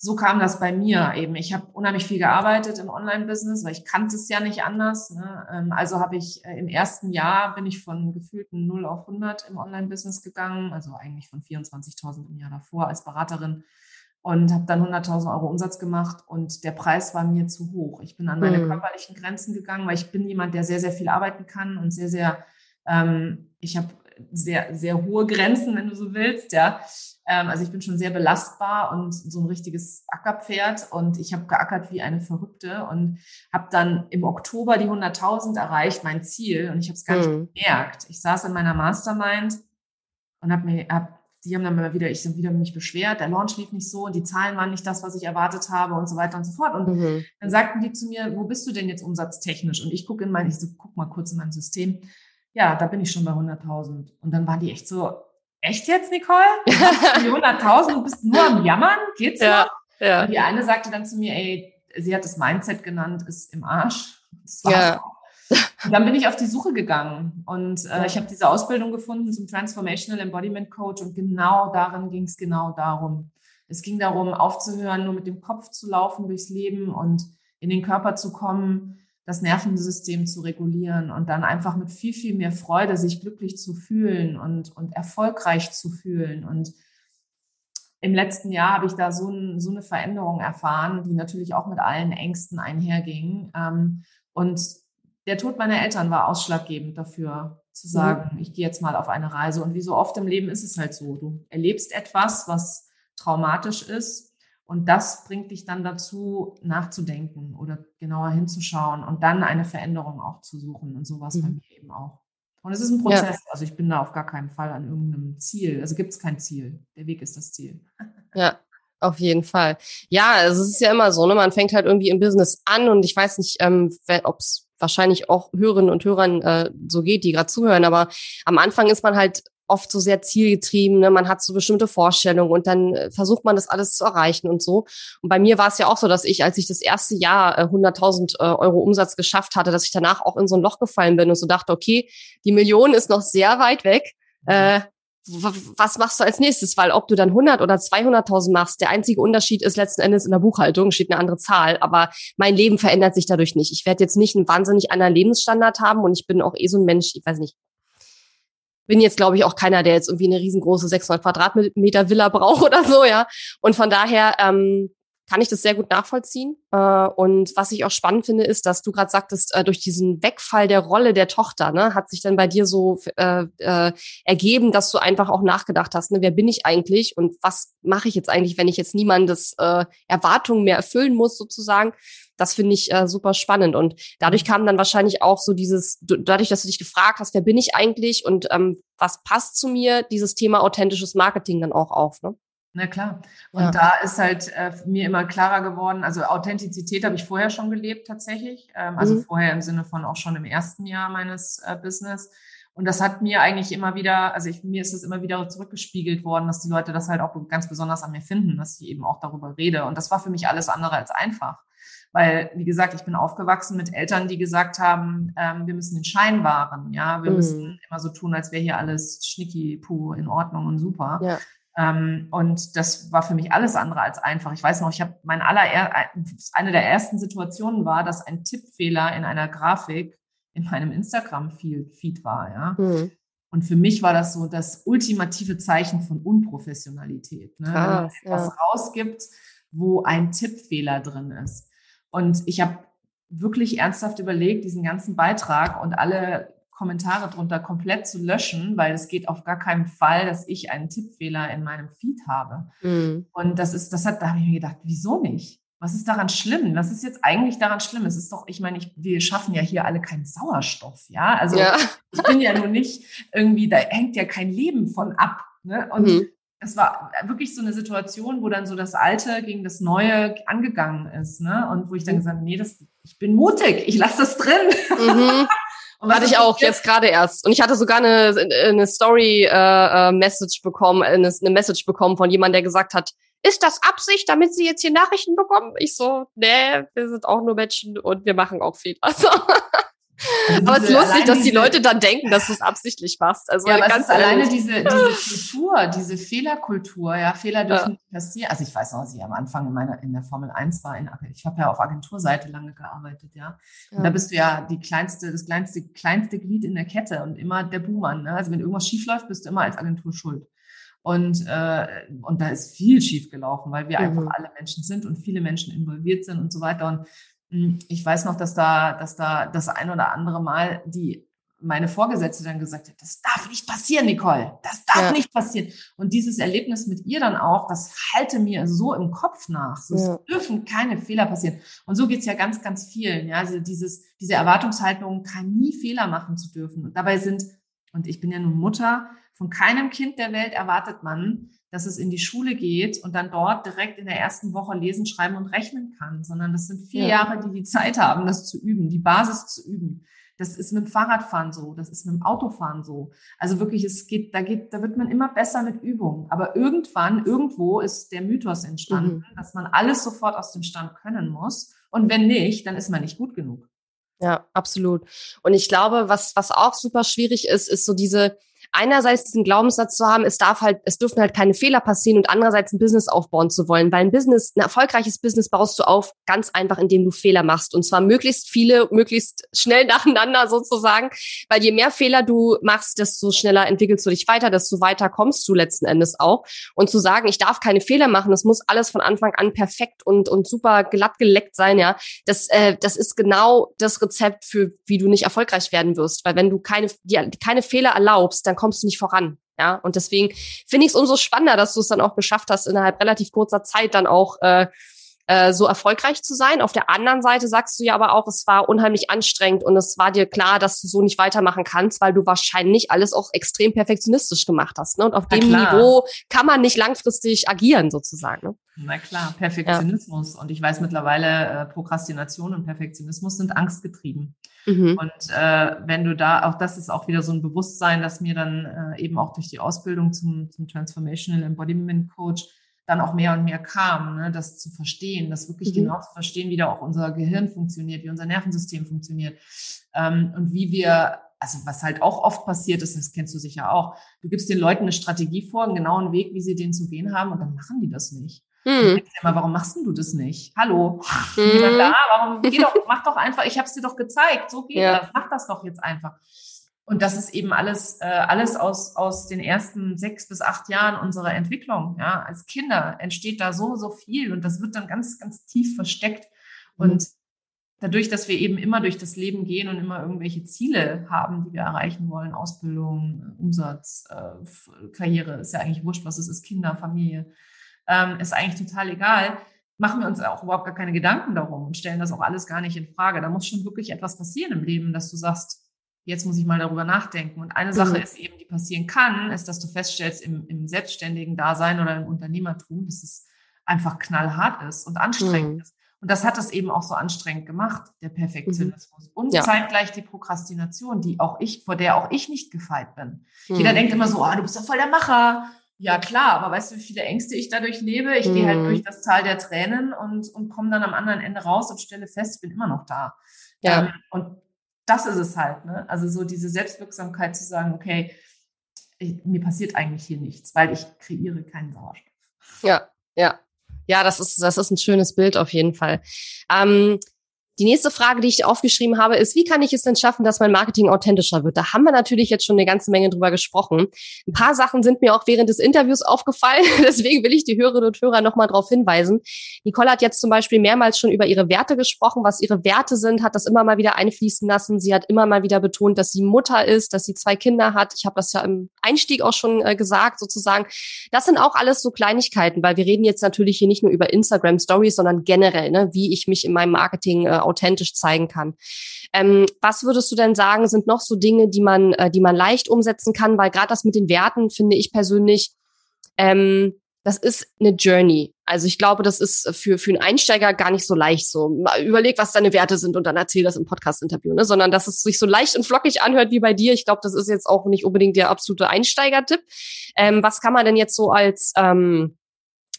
so kam das bei mir eben. Ich habe unheimlich viel gearbeitet im Online-Business, weil ich kannte es ja nicht anders. Ne? Ähm, also habe ich äh, im ersten Jahr bin ich von gefühlten 0 auf 100 im Online-Business gegangen, also eigentlich von 24.000 im Jahr davor als Beraterin und habe dann 100.000 Euro Umsatz gemacht und der Preis war mir zu hoch. Ich bin an meine mhm. körperlichen Grenzen gegangen, weil ich bin jemand, der sehr, sehr viel arbeiten kann und sehr, sehr, ähm, ich habe sehr, sehr hohe Grenzen, wenn du so willst, ja. Ähm, also ich bin schon sehr belastbar und so ein richtiges Ackerpferd und ich habe geackert wie eine Verrückte und habe dann im Oktober die 100.000 erreicht, mein Ziel und ich habe es gar mhm. nicht gemerkt. Ich saß in meiner Mastermind und habe mir, hab, die haben dann mal wieder, ich habe wieder mich beschwert, der Launch lief nicht so und die Zahlen waren nicht das, was ich erwartet habe und so weiter und so fort. Und mhm. dann sagten die zu mir, wo bist du denn jetzt umsatztechnisch? Und ich gucke in mein, ich so, guck mal kurz in mein System ja, da bin ich schon bei 100.000. Und dann waren die echt so, echt jetzt, Nicole? Die 100.000, du bist nur am Jammern? Geht's ja, noch? Ja. Und die eine sagte dann zu mir, ey, sie hat das Mindset genannt, ist im Arsch. ja. Und dann bin ich auf die Suche gegangen und äh, ich habe diese Ausbildung gefunden zum Transformational Embodiment Coach und genau darin ging es genau darum. Es ging darum, aufzuhören, nur mit dem Kopf zu laufen durchs Leben und in den Körper zu kommen, das Nervensystem zu regulieren und dann einfach mit viel, viel mehr Freude sich glücklich zu fühlen und, und erfolgreich zu fühlen. Und im letzten Jahr habe ich da so, ein, so eine Veränderung erfahren, die natürlich auch mit allen Ängsten einherging. Ähm, und der Tod meiner Eltern war ausschlaggebend dafür, zu sagen, mhm. ich gehe jetzt mal auf eine Reise. Und wie so oft im Leben ist es halt so, du erlebst etwas, was traumatisch ist und das bringt dich dann dazu, nachzudenken oder genauer hinzuschauen und dann eine Veränderung auch zu suchen. Und sowas mhm. bei mir eben auch. Und es ist ein Prozess. Ja. Also ich bin da auf gar keinen Fall an irgendeinem Ziel. Also gibt es kein Ziel. Der Weg ist das Ziel. Ja, auf jeden Fall. Ja, also es ist ja immer so, ne? Man fängt halt irgendwie im Business an und ich weiß nicht, ähm, ob es wahrscheinlich auch Hörerinnen und Hörern äh, so geht, die gerade zuhören, aber am Anfang ist man halt oft so sehr zielgetrieben, ne? man hat so bestimmte Vorstellungen und dann äh, versucht man das alles zu erreichen und so. Und bei mir war es ja auch so, dass ich, als ich das erste Jahr äh, 100.000 äh, Euro Umsatz geschafft hatte, dass ich danach auch in so ein Loch gefallen bin und so dachte, okay, die Million ist noch sehr weit weg. Äh, was machst du als nächstes? Weil ob du dann 100 oder 200.000 machst, der einzige Unterschied ist letzten Endes in der Buchhaltung, steht eine andere Zahl. Aber mein Leben verändert sich dadurch nicht. Ich werde jetzt nicht einen wahnsinnig anderen Lebensstandard haben und ich bin auch eh so ein Mensch, ich weiß nicht, bin jetzt, glaube ich, auch keiner, der jetzt irgendwie eine riesengroße 600 Quadratmeter Villa braucht oder so, ja. Und von daher ähm, kann ich das sehr gut nachvollziehen. Äh, und was ich auch spannend finde, ist, dass du gerade sagtest, äh, durch diesen Wegfall der Rolle der Tochter, ne, hat sich dann bei dir so äh, äh, ergeben, dass du einfach auch nachgedacht hast, ne, wer bin ich eigentlich und was mache ich jetzt eigentlich, wenn ich jetzt niemandes äh, Erwartungen mehr erfüllen muss, sozusagen. Das finde ich äh, super spannend. Und dadurch kam dann wahrscheinlich auch so dieses, dadurch, dass du dich gefragt hast, wer bin ich eigentlich und ähm, was passt zu mir, dieses Thema authentisches Marketing dann auch auf. Ne? Na klar. Und ja. da ist halt äh, mir immer klarer geworden, also Authentizität habe ich vorher schon gelebt tatsächlich. Ähm, also mhm. vorher im Sinne von auch schon im ersten Jahr meines äh, Business. Und das hat mir eigentlich immer wieder, also ich, mir ist es immer wieder zurückgespiegelt worden, dass die Leute das halt auch ganz besonders an mir finden, dass ich eben auch darüber rede. Und das war für mich alles andere als einfach. Weil, wie gesagt, ich bin aufgewachsen mit Eltern, die gesagt haben, ähm, wir müssen den Schein wahren, ja, wir mhm. müssen immer so tun, als wäre hier alles schnicki, puh, in Ordnung und super. Ja. Ähm, und das war für mich alles andere als einfach. Ich weiß noch, ich habe mein aller eine der ersten Situationen war, dass ein Tippfehler in einer Grafik in meinem Instagram-Feed war, ja. Mhm. Und für mich war das so das ultimative Zeichen von Unprofessionalität. Ne? Krass, Wenn man etwas ja. rausgibt, wo ein Tippfehler drin ist. Und ich habe wirklich ernsthaft überlegt, diesen ganzen Beitrag und alle Kommentare drunter komplett zu löschen, weil es geht auf gar keinen Fall, dass ich einen Tippfehler in meinem Feed habe. Mhm. Und das ist, das hat, da habe ich mir gedacht, wieso nicht? Was ist daran schlimm? Was ist jetzt eigentlich daran schlimm? Es ist doch, ich meine, ich, wir schaffen ja hier alle keinen Sauerstoff, ja. Also ja. ich bin ja nur nicht irgendwie, da hängt ja kein Leben von ab. Ne? Und mhm. es war wirklich so eine Situation, wo dann so das Alte gegen das Neue angegangen ist, ne? Und wo ich dann mhm. gesagt habe, nee, das, ich bin mutig, ich lasse das drin. Mhm. <laughs> Hatte ich auch jetzt gerade erst. Und ich hatte sogar eine, eine Story-Message äh, äh bekommen, eine, eine Message bekommen von jemandem, der gesagt hat, ist das Absicht, damit Sie jetzt hier Nachrichten bekommen? Ich so, nee, wir sind auch nur Menschen und wir machen auch Fehler. <laughs> Also, also aber es ist lustig, dass die Leute dann denken, dass du es absichtlich machst. Also ja, aber ganz alleine diese, <laughs> diese Kultur, diese Fehlerkultur, ja, Fehler dürfen ja. nicht passieren. Also ich weiß noch, als ich am Anfang in meiner in der Formel 1 war, in, ich habe ja auf Agenturseite lange gearbeitet, ja. Und ja. da bist du ja die kleinste, das kleinste, kleinste Glied in der Kette und immer der Buhmann. Ne? Also wenn irgendwas schief läuft, bist du immer als Agentur schuld. Und, äh, und da ist viel schief gelaufen, weil wir mhm. einfach alle Menschen sind und viele Menschen involviert sind und so weiter. Und ich weiß noch, dass da, dass da das ein oder andere Mal die meine Vorgesetzte dann gesagt hat, das darf nicht passieren, Nicole, das darf ja. nicht passieren. Und dieses Erlebnis mit ihr dann auch, das halte mir so im Kopf nach. So, ja. Es dürfen keine Fehler passieren. Und so geht's ja ganz, ganz vielen. Ja, also dieses, diese Erwartungshaltung, kann nie Fehler machen zu dürfen. Und dabei sind, und ich bin ja nun Mutter, von keinem Kind der Welt erwartet man, dass es in die Schule geht und dann dort direkt in der ersten Woche lesen, schreiben und rechnen kann, sondern das sind vier ja. Jahre, die die Zeit haben, das zu üben, die Basis zu üben. Das ist mit dem Fahrradfahren so, das ist mit dem Autofahren so. Also wirklich, es geht, da geht, da wird man immer besser mit Übung. Aber irgendwann, irgendwo ist der Mythos entstanden, mhm. dass man alles sofort aus dem Stand können muss. Und wenn nicht, dann ist man nicht gut genug. Ja, absolut. Und ich glaube, was, was auch super schwierig ist, ist so diese, einerseits diesen Glaubenssatz zu haben, es darf halt, es dürfen halt keine Fehler passieren und andererseits ein Business aufbauen zu wollen, weil ein Business, ein erfolgreiches Business baust du auf ganz einfach, indem du Fehler machst und zwar möglichst viele, möglichst schnell <laughs> nacheinander sozusagen, weil je mehr Fehler du machst, desto schneller entwickelst du dich weiter, desto weiter kommst du letzten Endes auch. Und zu sagen, ich darf keine Fehler machen, es muss alles von Anfang an perfekt und und super glatt geleckt sein, ja, das äh, das ist genau das Rezept für wie du nicht erfolgreich werden wirst, weil wenn du keine die, keine Fehler erlaubst, dann kommst du nicht voran. Ja, und deswegen finde ich es umso spannender, dass du es dann auch geschafft hast, innerhalb relativ kurzer Zeit dann auch äh, äh, so erfolgreich zu sein. Auf der anderen Seite sagst du ja aber auch, es war unheimlich anstrengend und es war dir klar, dass du so nicht weitermachen kannst, weil du wahrscheinlich alles auch extrem perfektionistisch gemacht hast. Ne? Und auf Na dem klar. Niveau kann man nicht langfristig agieren, sozusagen. Ne? Na klar, Perfektionismus. Ja. Und ich weiß mittlerweile, äh, Prokrastination und Perfektionismus sind angstgetrieben. Mhm. Und äh, wenn du da, auch das ist auch wieder so ein Bewusstsein, dass mir dann äh, eben auch durch die Ausbildung zum, zum Transformational Embodiment Coach dann auch mehr und mehr kam, ne, das zu verstehen, das wirklich mhm. genau zu verstehen, wie da auch unser Gehirn funktioniert, wie unser Nervensystem funktioniert ähm, und wie wir, also was halt auch oft passiert ist, das kennst du sicher auch, du gibst den Leuten eine Strategie vor, einen genauen Weg, wie sie den zu gehen haben und dann machen die das nicht. Hm. Immer, warum machst du das nicht? Hallo, <laughs> hm. niemand da, warum geh doch, mach doch einfach, ich habe es dir doch gezeigt, so geht ja. das, mach das doch jetzt einfach. Und das ist eben alles, äh, alles aus, aus den ersten sechs bis acht Jahren unserer Entwicklung. Ja, als Kinder entsteht da so, so viel und das wird dann ganz, ganz tief versteckt. Mhm. Und dadurch, dass wir eben immer durch das Leben gehen und immer irgendwelche Ziele haben, die wir erreichen wollen, Ausbildung, Umsatz, äh, Karriere, ist ja eigentlich wurscht, was es ist, Kinder, Familie, ähm, ist eigentlich total egal, machen wir uns auch überhaupt gar keine Gedanken darum und stellen das auch alles gar nicht in Frage. Da muss schon wirklich etwas passieren im Leben, dass du sagst, jetzt muss ich mal darüber nachdenken. Und eine Sache mhm. ist eben, die passieren kann, ist, dass du feststellst im, im selbstständigen Dasein oder im Unternehmertum, dass es einfach knallhart ist und anstrengend mhm. ist. Und das hat es eben auch so anstrengend gemacht, der Perfektionismus. Mhm. Und ja. zeitgleich die Prokrastination, die auch ich, vor der auch ich nicht gefeit bin. Mhm. Jeder denkt immer so, ah, du bist doch voll der Macher. Ja, klar, aber weißt du, wie viele Ängste ich dadurch lebe? Ich gehe halt mhm. durch das Tal der Tränen und, und komme dann am anderen Ende raus und stelle fest, ich bin immer noch da. Ja. Ähm, und das ist es halt. Ne? Also so diese Selbstwirksamkeit zu sagen, okay, ich, mir passiert eigentlich hier nichts, weil ich kreiere keinen Sauerstoff. Ja, ja. Ja, das ist, das ist ein schönes Bild auf jeden Fall. Ähm, die nächste Frage, die ich aufgeschrieben habe, ist, wie kann ich es denn schaffen, dass mein Marketing authentischer wird? Da haben wir natürlich jetzt schon eine ganze Menge drüber gesprochen. Ein paar Sachen sind mir auch während des Interviews aufgefallen. <laughs> Deswegen will ich die Hörerinnen und Hörer nochmal darauf hinweisen. Nicole hat jetzt zum Beispiel mehrmals schon über ihre Werte gesprochen. Was ihre Werte sind, hat das immer mal wieder einfließen lassen. Sie hat immer mal wieder betont, dass sie Mutter ist, dass sie zwei Kinder hat. Ich habe das ja im Einstieg auch schon äh, gesagt, sozusagen. Das sind auch alles so Kleinigkeiten, weil wir reden jetzt natürlich hier nicht nur über Instagram Stories, sondern generell, ne, wie ich mich in meinem Marketing äh, authentisch zeigen kann. Ähm, was würdest du denn sagen, sind noch so Dinge, die man, äh, die man leicht umsetzen kann? Weil gerade das mit den Werten finde ich persönlich, ähm, das ist eine Journey. Also ich glaube, das ist für, für einen Einsteiger gar nicht so leicht so. Überleg, was deine Werte sind und dann erzähl das im Podcast-Interview, ne? Sondern dass es sich so leicht und flockig anhört wie bei dir. Ich glaube, das ist jetzt auch nicht unbedingt der absolute Einsteiger-Tipp. Ähm, was kann man denn jetzt so als ähm,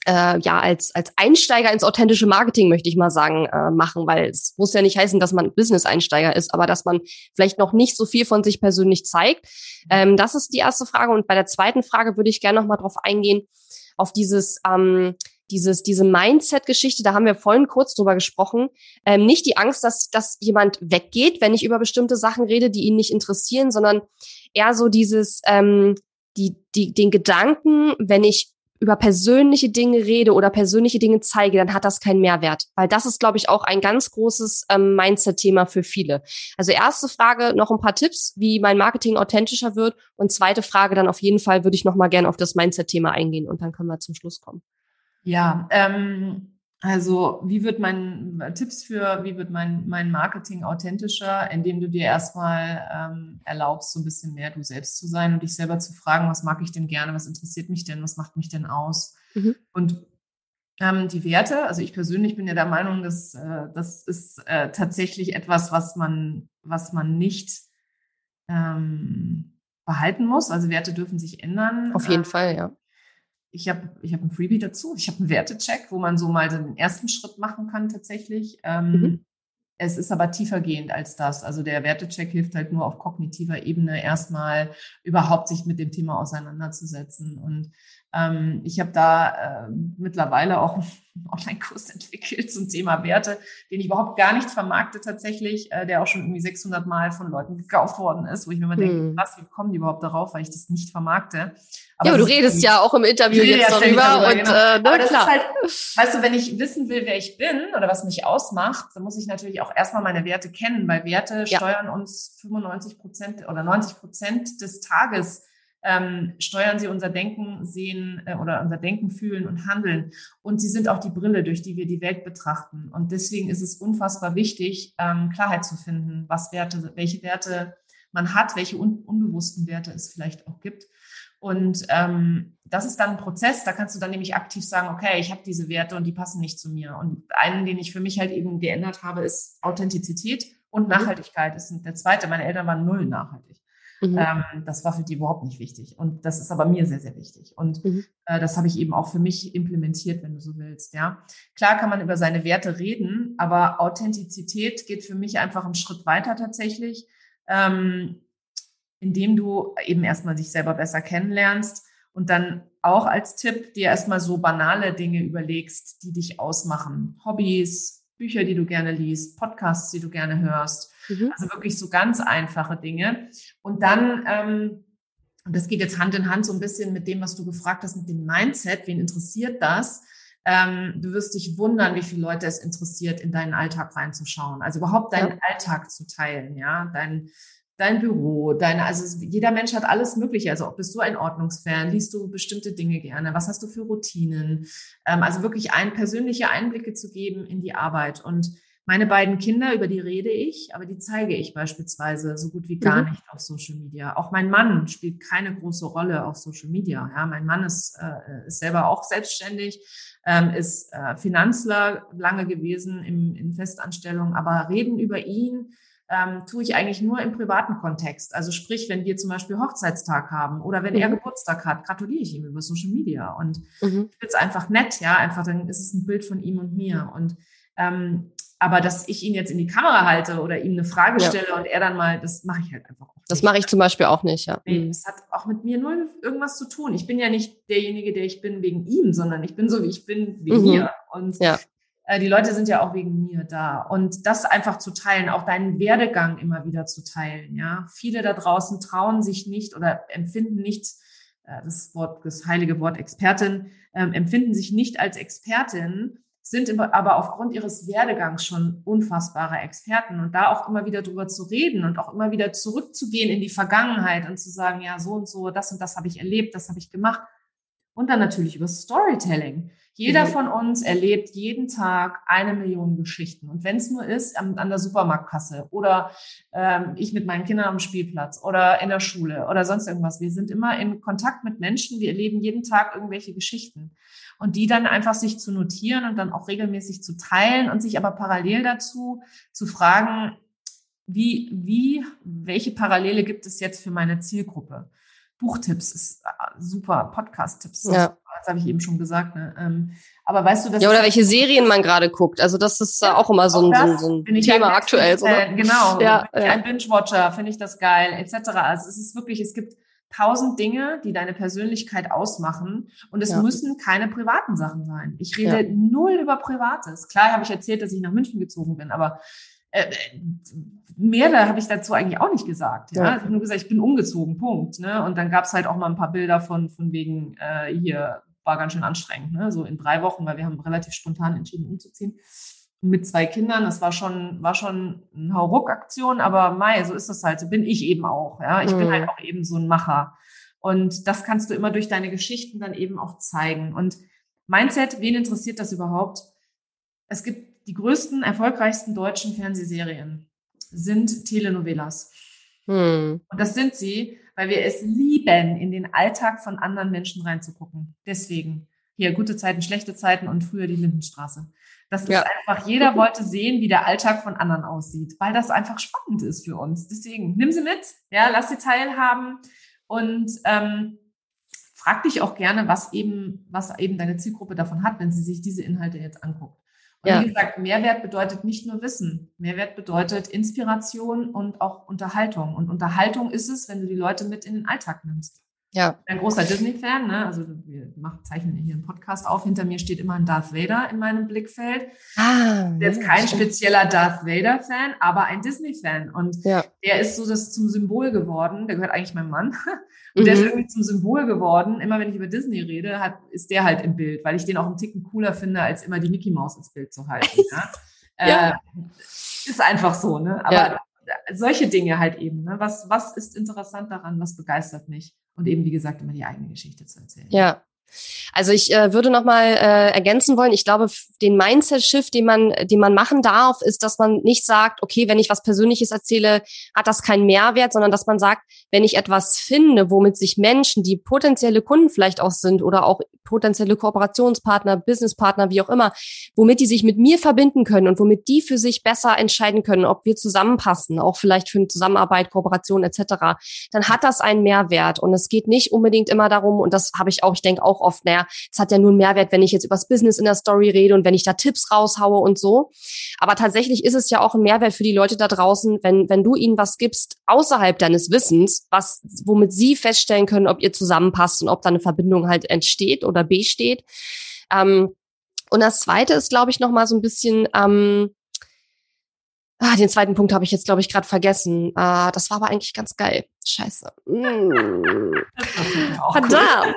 äh, ja als als Einsteiger ins authentische Marketing möchte ich mal sagen äh, machen, weil es muss ja nicht heißen, dass man Business-Einsteiger ist, aber dass man vielleicht noch nicht so viel von sich persönlich zeigt. Ähm, das ist die erste Frage und bei der zweiten Frage würde ich gerne noch mal drauf eingehen auf dieses ähm, dieses, diese Mindset-Geschichte, da haben wir vorhin kurz drüber gesprochen. Ähm, nicht die Angst, dass, dass jemand weggeht, wenn ich über bestimmte Sachen rede, die ihn nicht interessieren, sondern eher so dieses, ähm, die, die, den Gedanken, wenn ich über persönliche Dinge rede oder persönliche Dinge zeige, dann hat das keinen Mehrwert. Weil das ist, glaube ich, auch ein ganz großes ähm, Mindset-Thema für viele. Also erste Frage, noch ein paar Tipps, wie mein Marketing authentischer wird. Und zweite Frage, dann auf jeden Fall würde ich noch mal gerne auf das Mindset-Thema eingehen und dann können wir zum Schluss kommen. Ja, ähm, also, wie wird mein Tipps für, wie wird mein, mein Marketing authentischer, indem du dir erstmal ähm, erlaubst, so ein bisschen mehr du selbst zu sein und dich selber zu fragen, was mag ich denn gerne, was interessiert mich denn, was macht mich denn aus? Mhm. Und ähm, die Werte, also ich persönlich bin ja der Meinung, dass äh, das ist äh, tatsächlich etwas, was man, was man nicht ähm, behalten muss. Also Werte dürfen sich ändern. Auf jeden ähm, Fall, ja ich habe ich hab ein Freebie dazu. Ich habe einen Wertecheck, wo man so mal den ersten Schritt machen kann tatsächlich. Ähm, mhm. es ist aber tiefergehend als das. Also der Wertecheck hilft halt nur auf kognitiver Ebene erstmal überhaupt sich mit dem Thema auseinanderzusetzen. Und ähm, ich habe da äh, mittlerweile auch einen Online-Kurs entwickelt zum Thema Werte, den ich überhaupt gar nicht vermarkte tatsächlich, äh, der auch schon irgendwie 600 Mal von Leuten gekauft worden ist, wo ich mir immer hm. denke, was, wie kommen die überhaupt darauf, weil ich das nicht vermarkte. Aber ja, aber du redest ja auch im Interview jetzt ja darüber. darüber und, genau. äh, na, das klar. ist halt, weißt du, wenn ich wissen will, wer ich bin oder was mich ausmacht, dann muss ich natürlich auch erstmal meine Werte kennen, weil Werte ja. steuern uns 95 Prozent oder 90 Prozent des Tages ähm, steuern sie unser Denken, sehen äh, oder unser Denken, fühlen und handeln. Und sie sind auch die Brille, durch die wir die Welt betrachten. Und deswegen ist es unfassbar wichtig, ähm, Klarheit zu finden, was Werte, welche Werte man hat, welche un unbewussten Werte es vielleicht auch gibt. Und ähm, das ist dann ein Prozess, da kannst du dann nämlich aktiv sagen, okay, ich habe diese Werte und die passen nicht zu mir. Und einen, den ich für mich halt eben geändert habe, ist Authentizität und mhm. Nachhaltigkeit. Das ist der zweite. Meine Eltern waren null nachhaltig. Mhm. Ähm, das war für die überhaupt nicht wichtig. Und das ist aber mir sehr, sehr wichtig. Und mhm. äh, das habe ich eben auch für mich implementiert, wenn du so willst. Ja, klar kann man über seine Werte reden, aber Authentizität geht für mich einfach einen Schritt weiter tatsächlich, ähm, indem du eben erstmal dich selber besser kennenlernst und dann auch als Tipp dir erstmal so banale Dinge überlegst, die dich ausmachen. Hobbys, Bücher, die du gerne liest, Podcasts, die du gerne hörst. Mhm. Also wirklich so ganz einfache Dinge. Und dann, ähm, und das geht jetzt Hand in Hand so ein bisschen mit dem, was du gefragt hast, mit dem Mindset. Wen interessiert das? Ähm, du wirst dich wundern, wie viele Leute es interessiert, in deinen Alltag reinzuschauen. Also überhaupt deinen ja. Alltag zu teilen, ja, dein, dein Büro, deine, also jeder Mensch hat alles Mögliche. Also bist du ein Ordnungsfan, liest du bestimmte Dinge gerne, was hast du für Routinen? Ähm, also wirklich ein persönliche Einblicke zu geben in die Arbeit und meine beiden Kinder, über die rede ich, aber die zeige ich beispielsweise so gut wie gar mhm. nicht auf Social Media. Auch mein Mann spielt keine große Rolle auf Social Media. Ja, mein Mann ist, äh, ist selber auch selbstständig, ähm, ist äh, Finanzler lange gewesen im, in Festanstellung, aber reden über ihn ähm, tue ich eigentlich nur im privaten Kontext. Also sprich, wenn wir zum Beispiel Hochzeitstag haben oder wenn mhm. er Geburtstag hat, gratuliere ich ihm über Social Media. Und mhm. ich finde es einfach nett, ja, einfach dann ist es ein Bild von ihm und mir. Und ähm, aber dass ich ihn jetzt in die Kamera halte oder ihm eine Frage ja. stelle und er dann mal, das mache ich halt einfach auch. Nicht. Das mache ich zum Beispiel auch nicht, ja. Nee, mhm. das hat auch mit mir nur irgendwas zu tun. Ich bin ja nicht derjenige, der ich bin wegen ihm, sondern ich bin so, wie ich bin, wegen mhm. mir. Und ja. Äh, die Leute sind ja auch wegen mir da. Und das einfach zu teilen, auch deinen Werdegang immer wieder zu teilen, ja. Viele da draußen trauen sich nicht oder empfinden nicht, äh, das Wort, das heilige Wort Expertin, äh, empfinden sich nicht als Expertin, sind aber aufgrund ihres Werdegangs schon unfassbare Experten und da auch immer wieder drüber zu reden und auch immer wieder zurückzugehen in die Vergangenheit und zu sagen, ja, so und so, das und das habe ich erlebt, das habe ich gemacht. Und dann natürlich über Storytelling. Jeder mhm. von uns erlebt jeden Tag eine Million Geschichten. Und wenn es nur ist an, an, der Supermarktkasse oder ähm, ich mit meinen Kindern am Spielplatz oder in der Schule oder sonst irgendwas, wir sind immer in Kontakt mit Menschen, wir erleben jeden Tag irgendwelche Geschichten und die dann einfach sich zu notieren und dann auch regelmäßig zu teilen und sich aber parallel dazu zu fragen, wie, wie, welche Parallele gibt es jetzt für meine Zielgruppe? Buchtipps ist äh, super, Podcast-Tipps. Ja. Das habe ich eben schon gesagt. Ne? Ähm, aber weißt du, dass ja oder welche Serien man gerade guckt. Also das ist ja, auch immer so ein, so ein Thema aktuell. So, ne? Genau. Ja, ja. ein Binge-Watcher, finde ich das geil, etc. Also es ist wirklich, es gibt tausend Dinge, die deine Persönlichkeit ausmachen. Und es ja. müssen keine privaten Sachen sein. Ich rede ja. null über Privates. Klar habe ich erzählt, dass ich nach München gezogen bin, aber äh, mehr habe ich dazu eigentlich auch nicht gesagt. Ja? ja. Ich habe nur gesagt, ich bin umgezogen, Punkt. Ne? Und dann gab es halt auch mal ein paar Bilder von, von wegen, äh, hier war ganz schön anstrengend, ne? so in drei Wochen, weil wir haben relativ spontan entschieden umzuziehen mit zwei Kindern. Das war schon, war schon eine Hauruck-Aktion, aber Mai, so ist das halt. So bin ich eben auch. Ja, ich mhm. bin halt auch eben so ein Macher. Und das kannst du immer durch deine Geschichten dann eben auch zeigen. Und Mindset, wen interessiert das überhaupt? Es gibt die größten, erfolgreichsten deutschen Fernsehserien sind Telenovelas. Mhm. Und das sind sie, weil wir es lieben, in den Alltag von anderen Menschen reinzugucken. Deswegen hier gute Zeiten, schlechte Zeiten und früher die Lindenstraße. Das ja. ist einfach, jeder wollte sehen, wie der Alltag von anderen aussieht, weil das einfach spannend ist für uns. Deswegen nimm sie mit, ja, lass sie teilhaben und ähm, frag dich auch gerne, was eben, was eben deine Zielgruppe davon hat, wenn sie sich diese Inhalte jetzt anguckt. Und ja. wie gesagt, Mehrwert bedeutet nicht nur Wissen. Mehrwert bedeutet Inspiration und auch Unterhaltung. Und Unterhaltung ist es, wenn du die Leute mit in den Alltag nimmst. Ja. Ein großer Disney-Fan, ne? Also wir machen, zeichnen hier einen Podcast auf. Hinter mir steht immer ein Darth Vader in meinem Blickfeld. Ah, Jetzt kein stimmt. spezieller Darth Vader-Fan, aber ein Disney-Fan. Und ja. der ist so das zum Symbol geworden. Der gehört eigentlich meinem Mann. Und mhm. der ist mhm. irgendwie zum Symbol geworden. Immer wenn ich über Disney rede, hat, ist der halt im Bild, weil ich den auch einen Ticken cooler finde, als immer die Mickey Maus ins Bild zu halten. ja? <laughs> ja. Äh, ist einfach so, ne? Aber ja. Solche Dinge halt eben. Ne? Was, was ist interessant daran? Was begeistert mich? Und eben, wie gesagt, immer die eigene Geschichte zu erzählen. Ja, also ich äh, würde noch mal äh, ergänzen wollen. Ich glaube, den Mindset-Shift, den man, den man machen darf, ist, dass man nicht sagt, okay, wenn ich was Persönliches erzähle, hat das keinen Mehrwert, sondern dass man sagt, wenn ich etwas finde, womit sich Menschen, die potenzielle Kunden vielleicht auch sind oder auch potenzielle Kooperationspartner, Businesspartner, wie auch immer, womit die sich mit mir verbinden können und womit die für sich besser entscheiden können, ob wir zusammenpassen, auch vielleicht für eine Zusammenarbeit, Kooperation etc., dann hat das einen Mehrwert. Und es geht nicht unbedingt immer darum, und das habe ich auch, ich denke auch oft, naja, es hat ja nur einen Mehrwert, wenn ich jetzt übers Business in der Story rede und wenn ich da Tipps raushaue und so. Aber tatsächlich ist es ja auch ein Mehrwert für die Leute da draußen, wenn, wenn du ihnen was gibst außerhalb deines Wissens, was, womit sie feststellen können, ob ihr zusammenpasst und ob da eine Verbindung halt entsteht oder besteht. Ähm, und das zweite ist, glaube ich, noch mal so ein bisschen, ähm, Ah, den zweiten Punkt habe ich jetzt, glaube ich, gerade vergessen. Ah, das war aber eigentlich ganz geil. Scheiße. Mm. <laughs> Verdammt.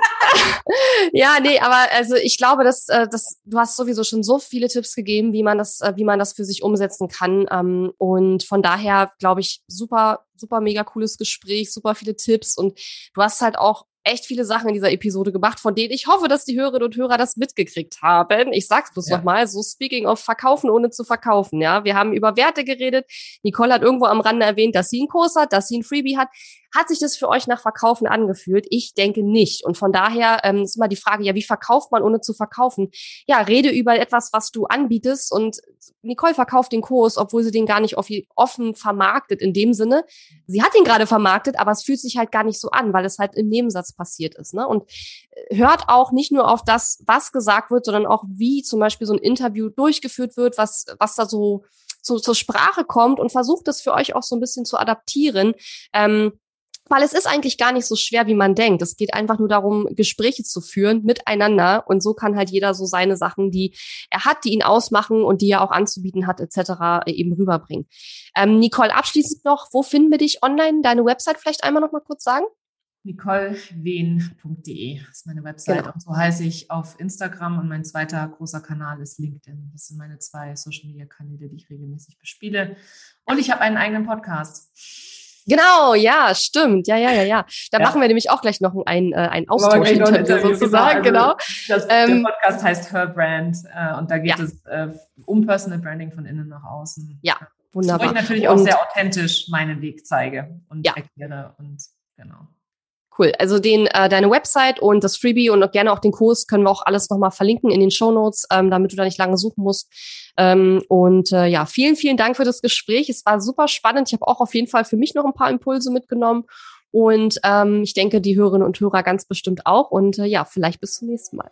<laughs> ja, nee, aber also ich glaube, dass, äh, dass du hast sowieso schon so viele Tipps gegeben, wie man das, äh, wie man das für sich umsetzen kann. Ähm, und von daher glaube ich, super, super mega cooles Gespräch, super viele Tipps und du hast halt auch echt viele Sachen in dieser Episode gemacht, von denen ich hoffe, dass die Hörerinnen und Hörer das mitgekriegt haben. Ich sag's bloß ja. nochmal, so speaking of verkaufen ohne zu verkaufen, ja. Wir haben über Werte geredet. Nicole hat irgendwo am Rande erwähnt, dass sie einen Kurs hat, dass sie ein Freebie hat. Hat sich das für euch nach Verkaufen angefühlt? Ich denke nicht. Und von daher ähm, ist immer die Frage, ja, wie verkauft man ohne zu verkaufen? Ja, rede über etwas, was du anbietest und Nicole verkauft den Kurs, obwohl sie den gar nicht offen vermarktet in dem Sinne. Sie hat ihn gerade vermarktet, aber es fühlt sich halt gar nicht so an, weil es halt im Nebensatz passiert ist. Ne? Und äh, hört auch nicht nur auf das, was gesagt wird, sondern auch, wie zum Beispiel so ein Interview durchgeführt wird, was, was da so so zur Sprache kommt und versucht das für euch auch so ein bisschen zu adaptieren. Ähm, weil es ist eigentlich gar nicht so schwer, wie man denkt. Es geht einfach nur darum, Gespräche zu führen miteinander. Und so kann halt jeder so seine Sachen, die er hat, die ihn ausmachen und die er auch anzubieten hat, etc. eben rüberbringen. Ähm, Nicole, abschließend noch, wo finden wir dich online? Deine Website vielleicht einmal noch mal kurz sagen? nicolewehn.de ist meine Website. Genau. Und so heiße ich auf Instagram und mein zweiter großer Kanal ist LinkedIn. Das sind meine zwei Social Media Kanäle, die ich regelmäßig bespiele. Und ich habe einen eigenen Podcast. Genau, ja, stimmt. Ja, ja, ja, ja. Da ja. machen wir nämlich auch gleich noch ein, äh, ein Austausch-Interview sozusagen, genau. genau. Das, ähm, der Podcast heißt Her Brand äh, und da geht ja. es äh, um Personal Branding von innen nach außen. Ja, wunderbar. Wo ich natürlich und, auch sehr authentisch meinen Weg zeige und ja. erkläre und genau. Cool. Also den, äh, deine Website und das Freebie und gerne auch den Kurs können wir auch alles nochmal verlinken in den Show Notes, ähm, damit du da nicht lange suchen musst. Ähm, und äh, ja, vielen, vielen Dank für das Gespräch. Es war super spannend. Ich habe auch auf jeden Fall für mich noch ein paar Impulse mitgenommen. Und ähm, ich denke, die Hörerinnen und Hörer ganz bestimmt auch. Und äh, ja, vielleicht bis zum nächsten Mal.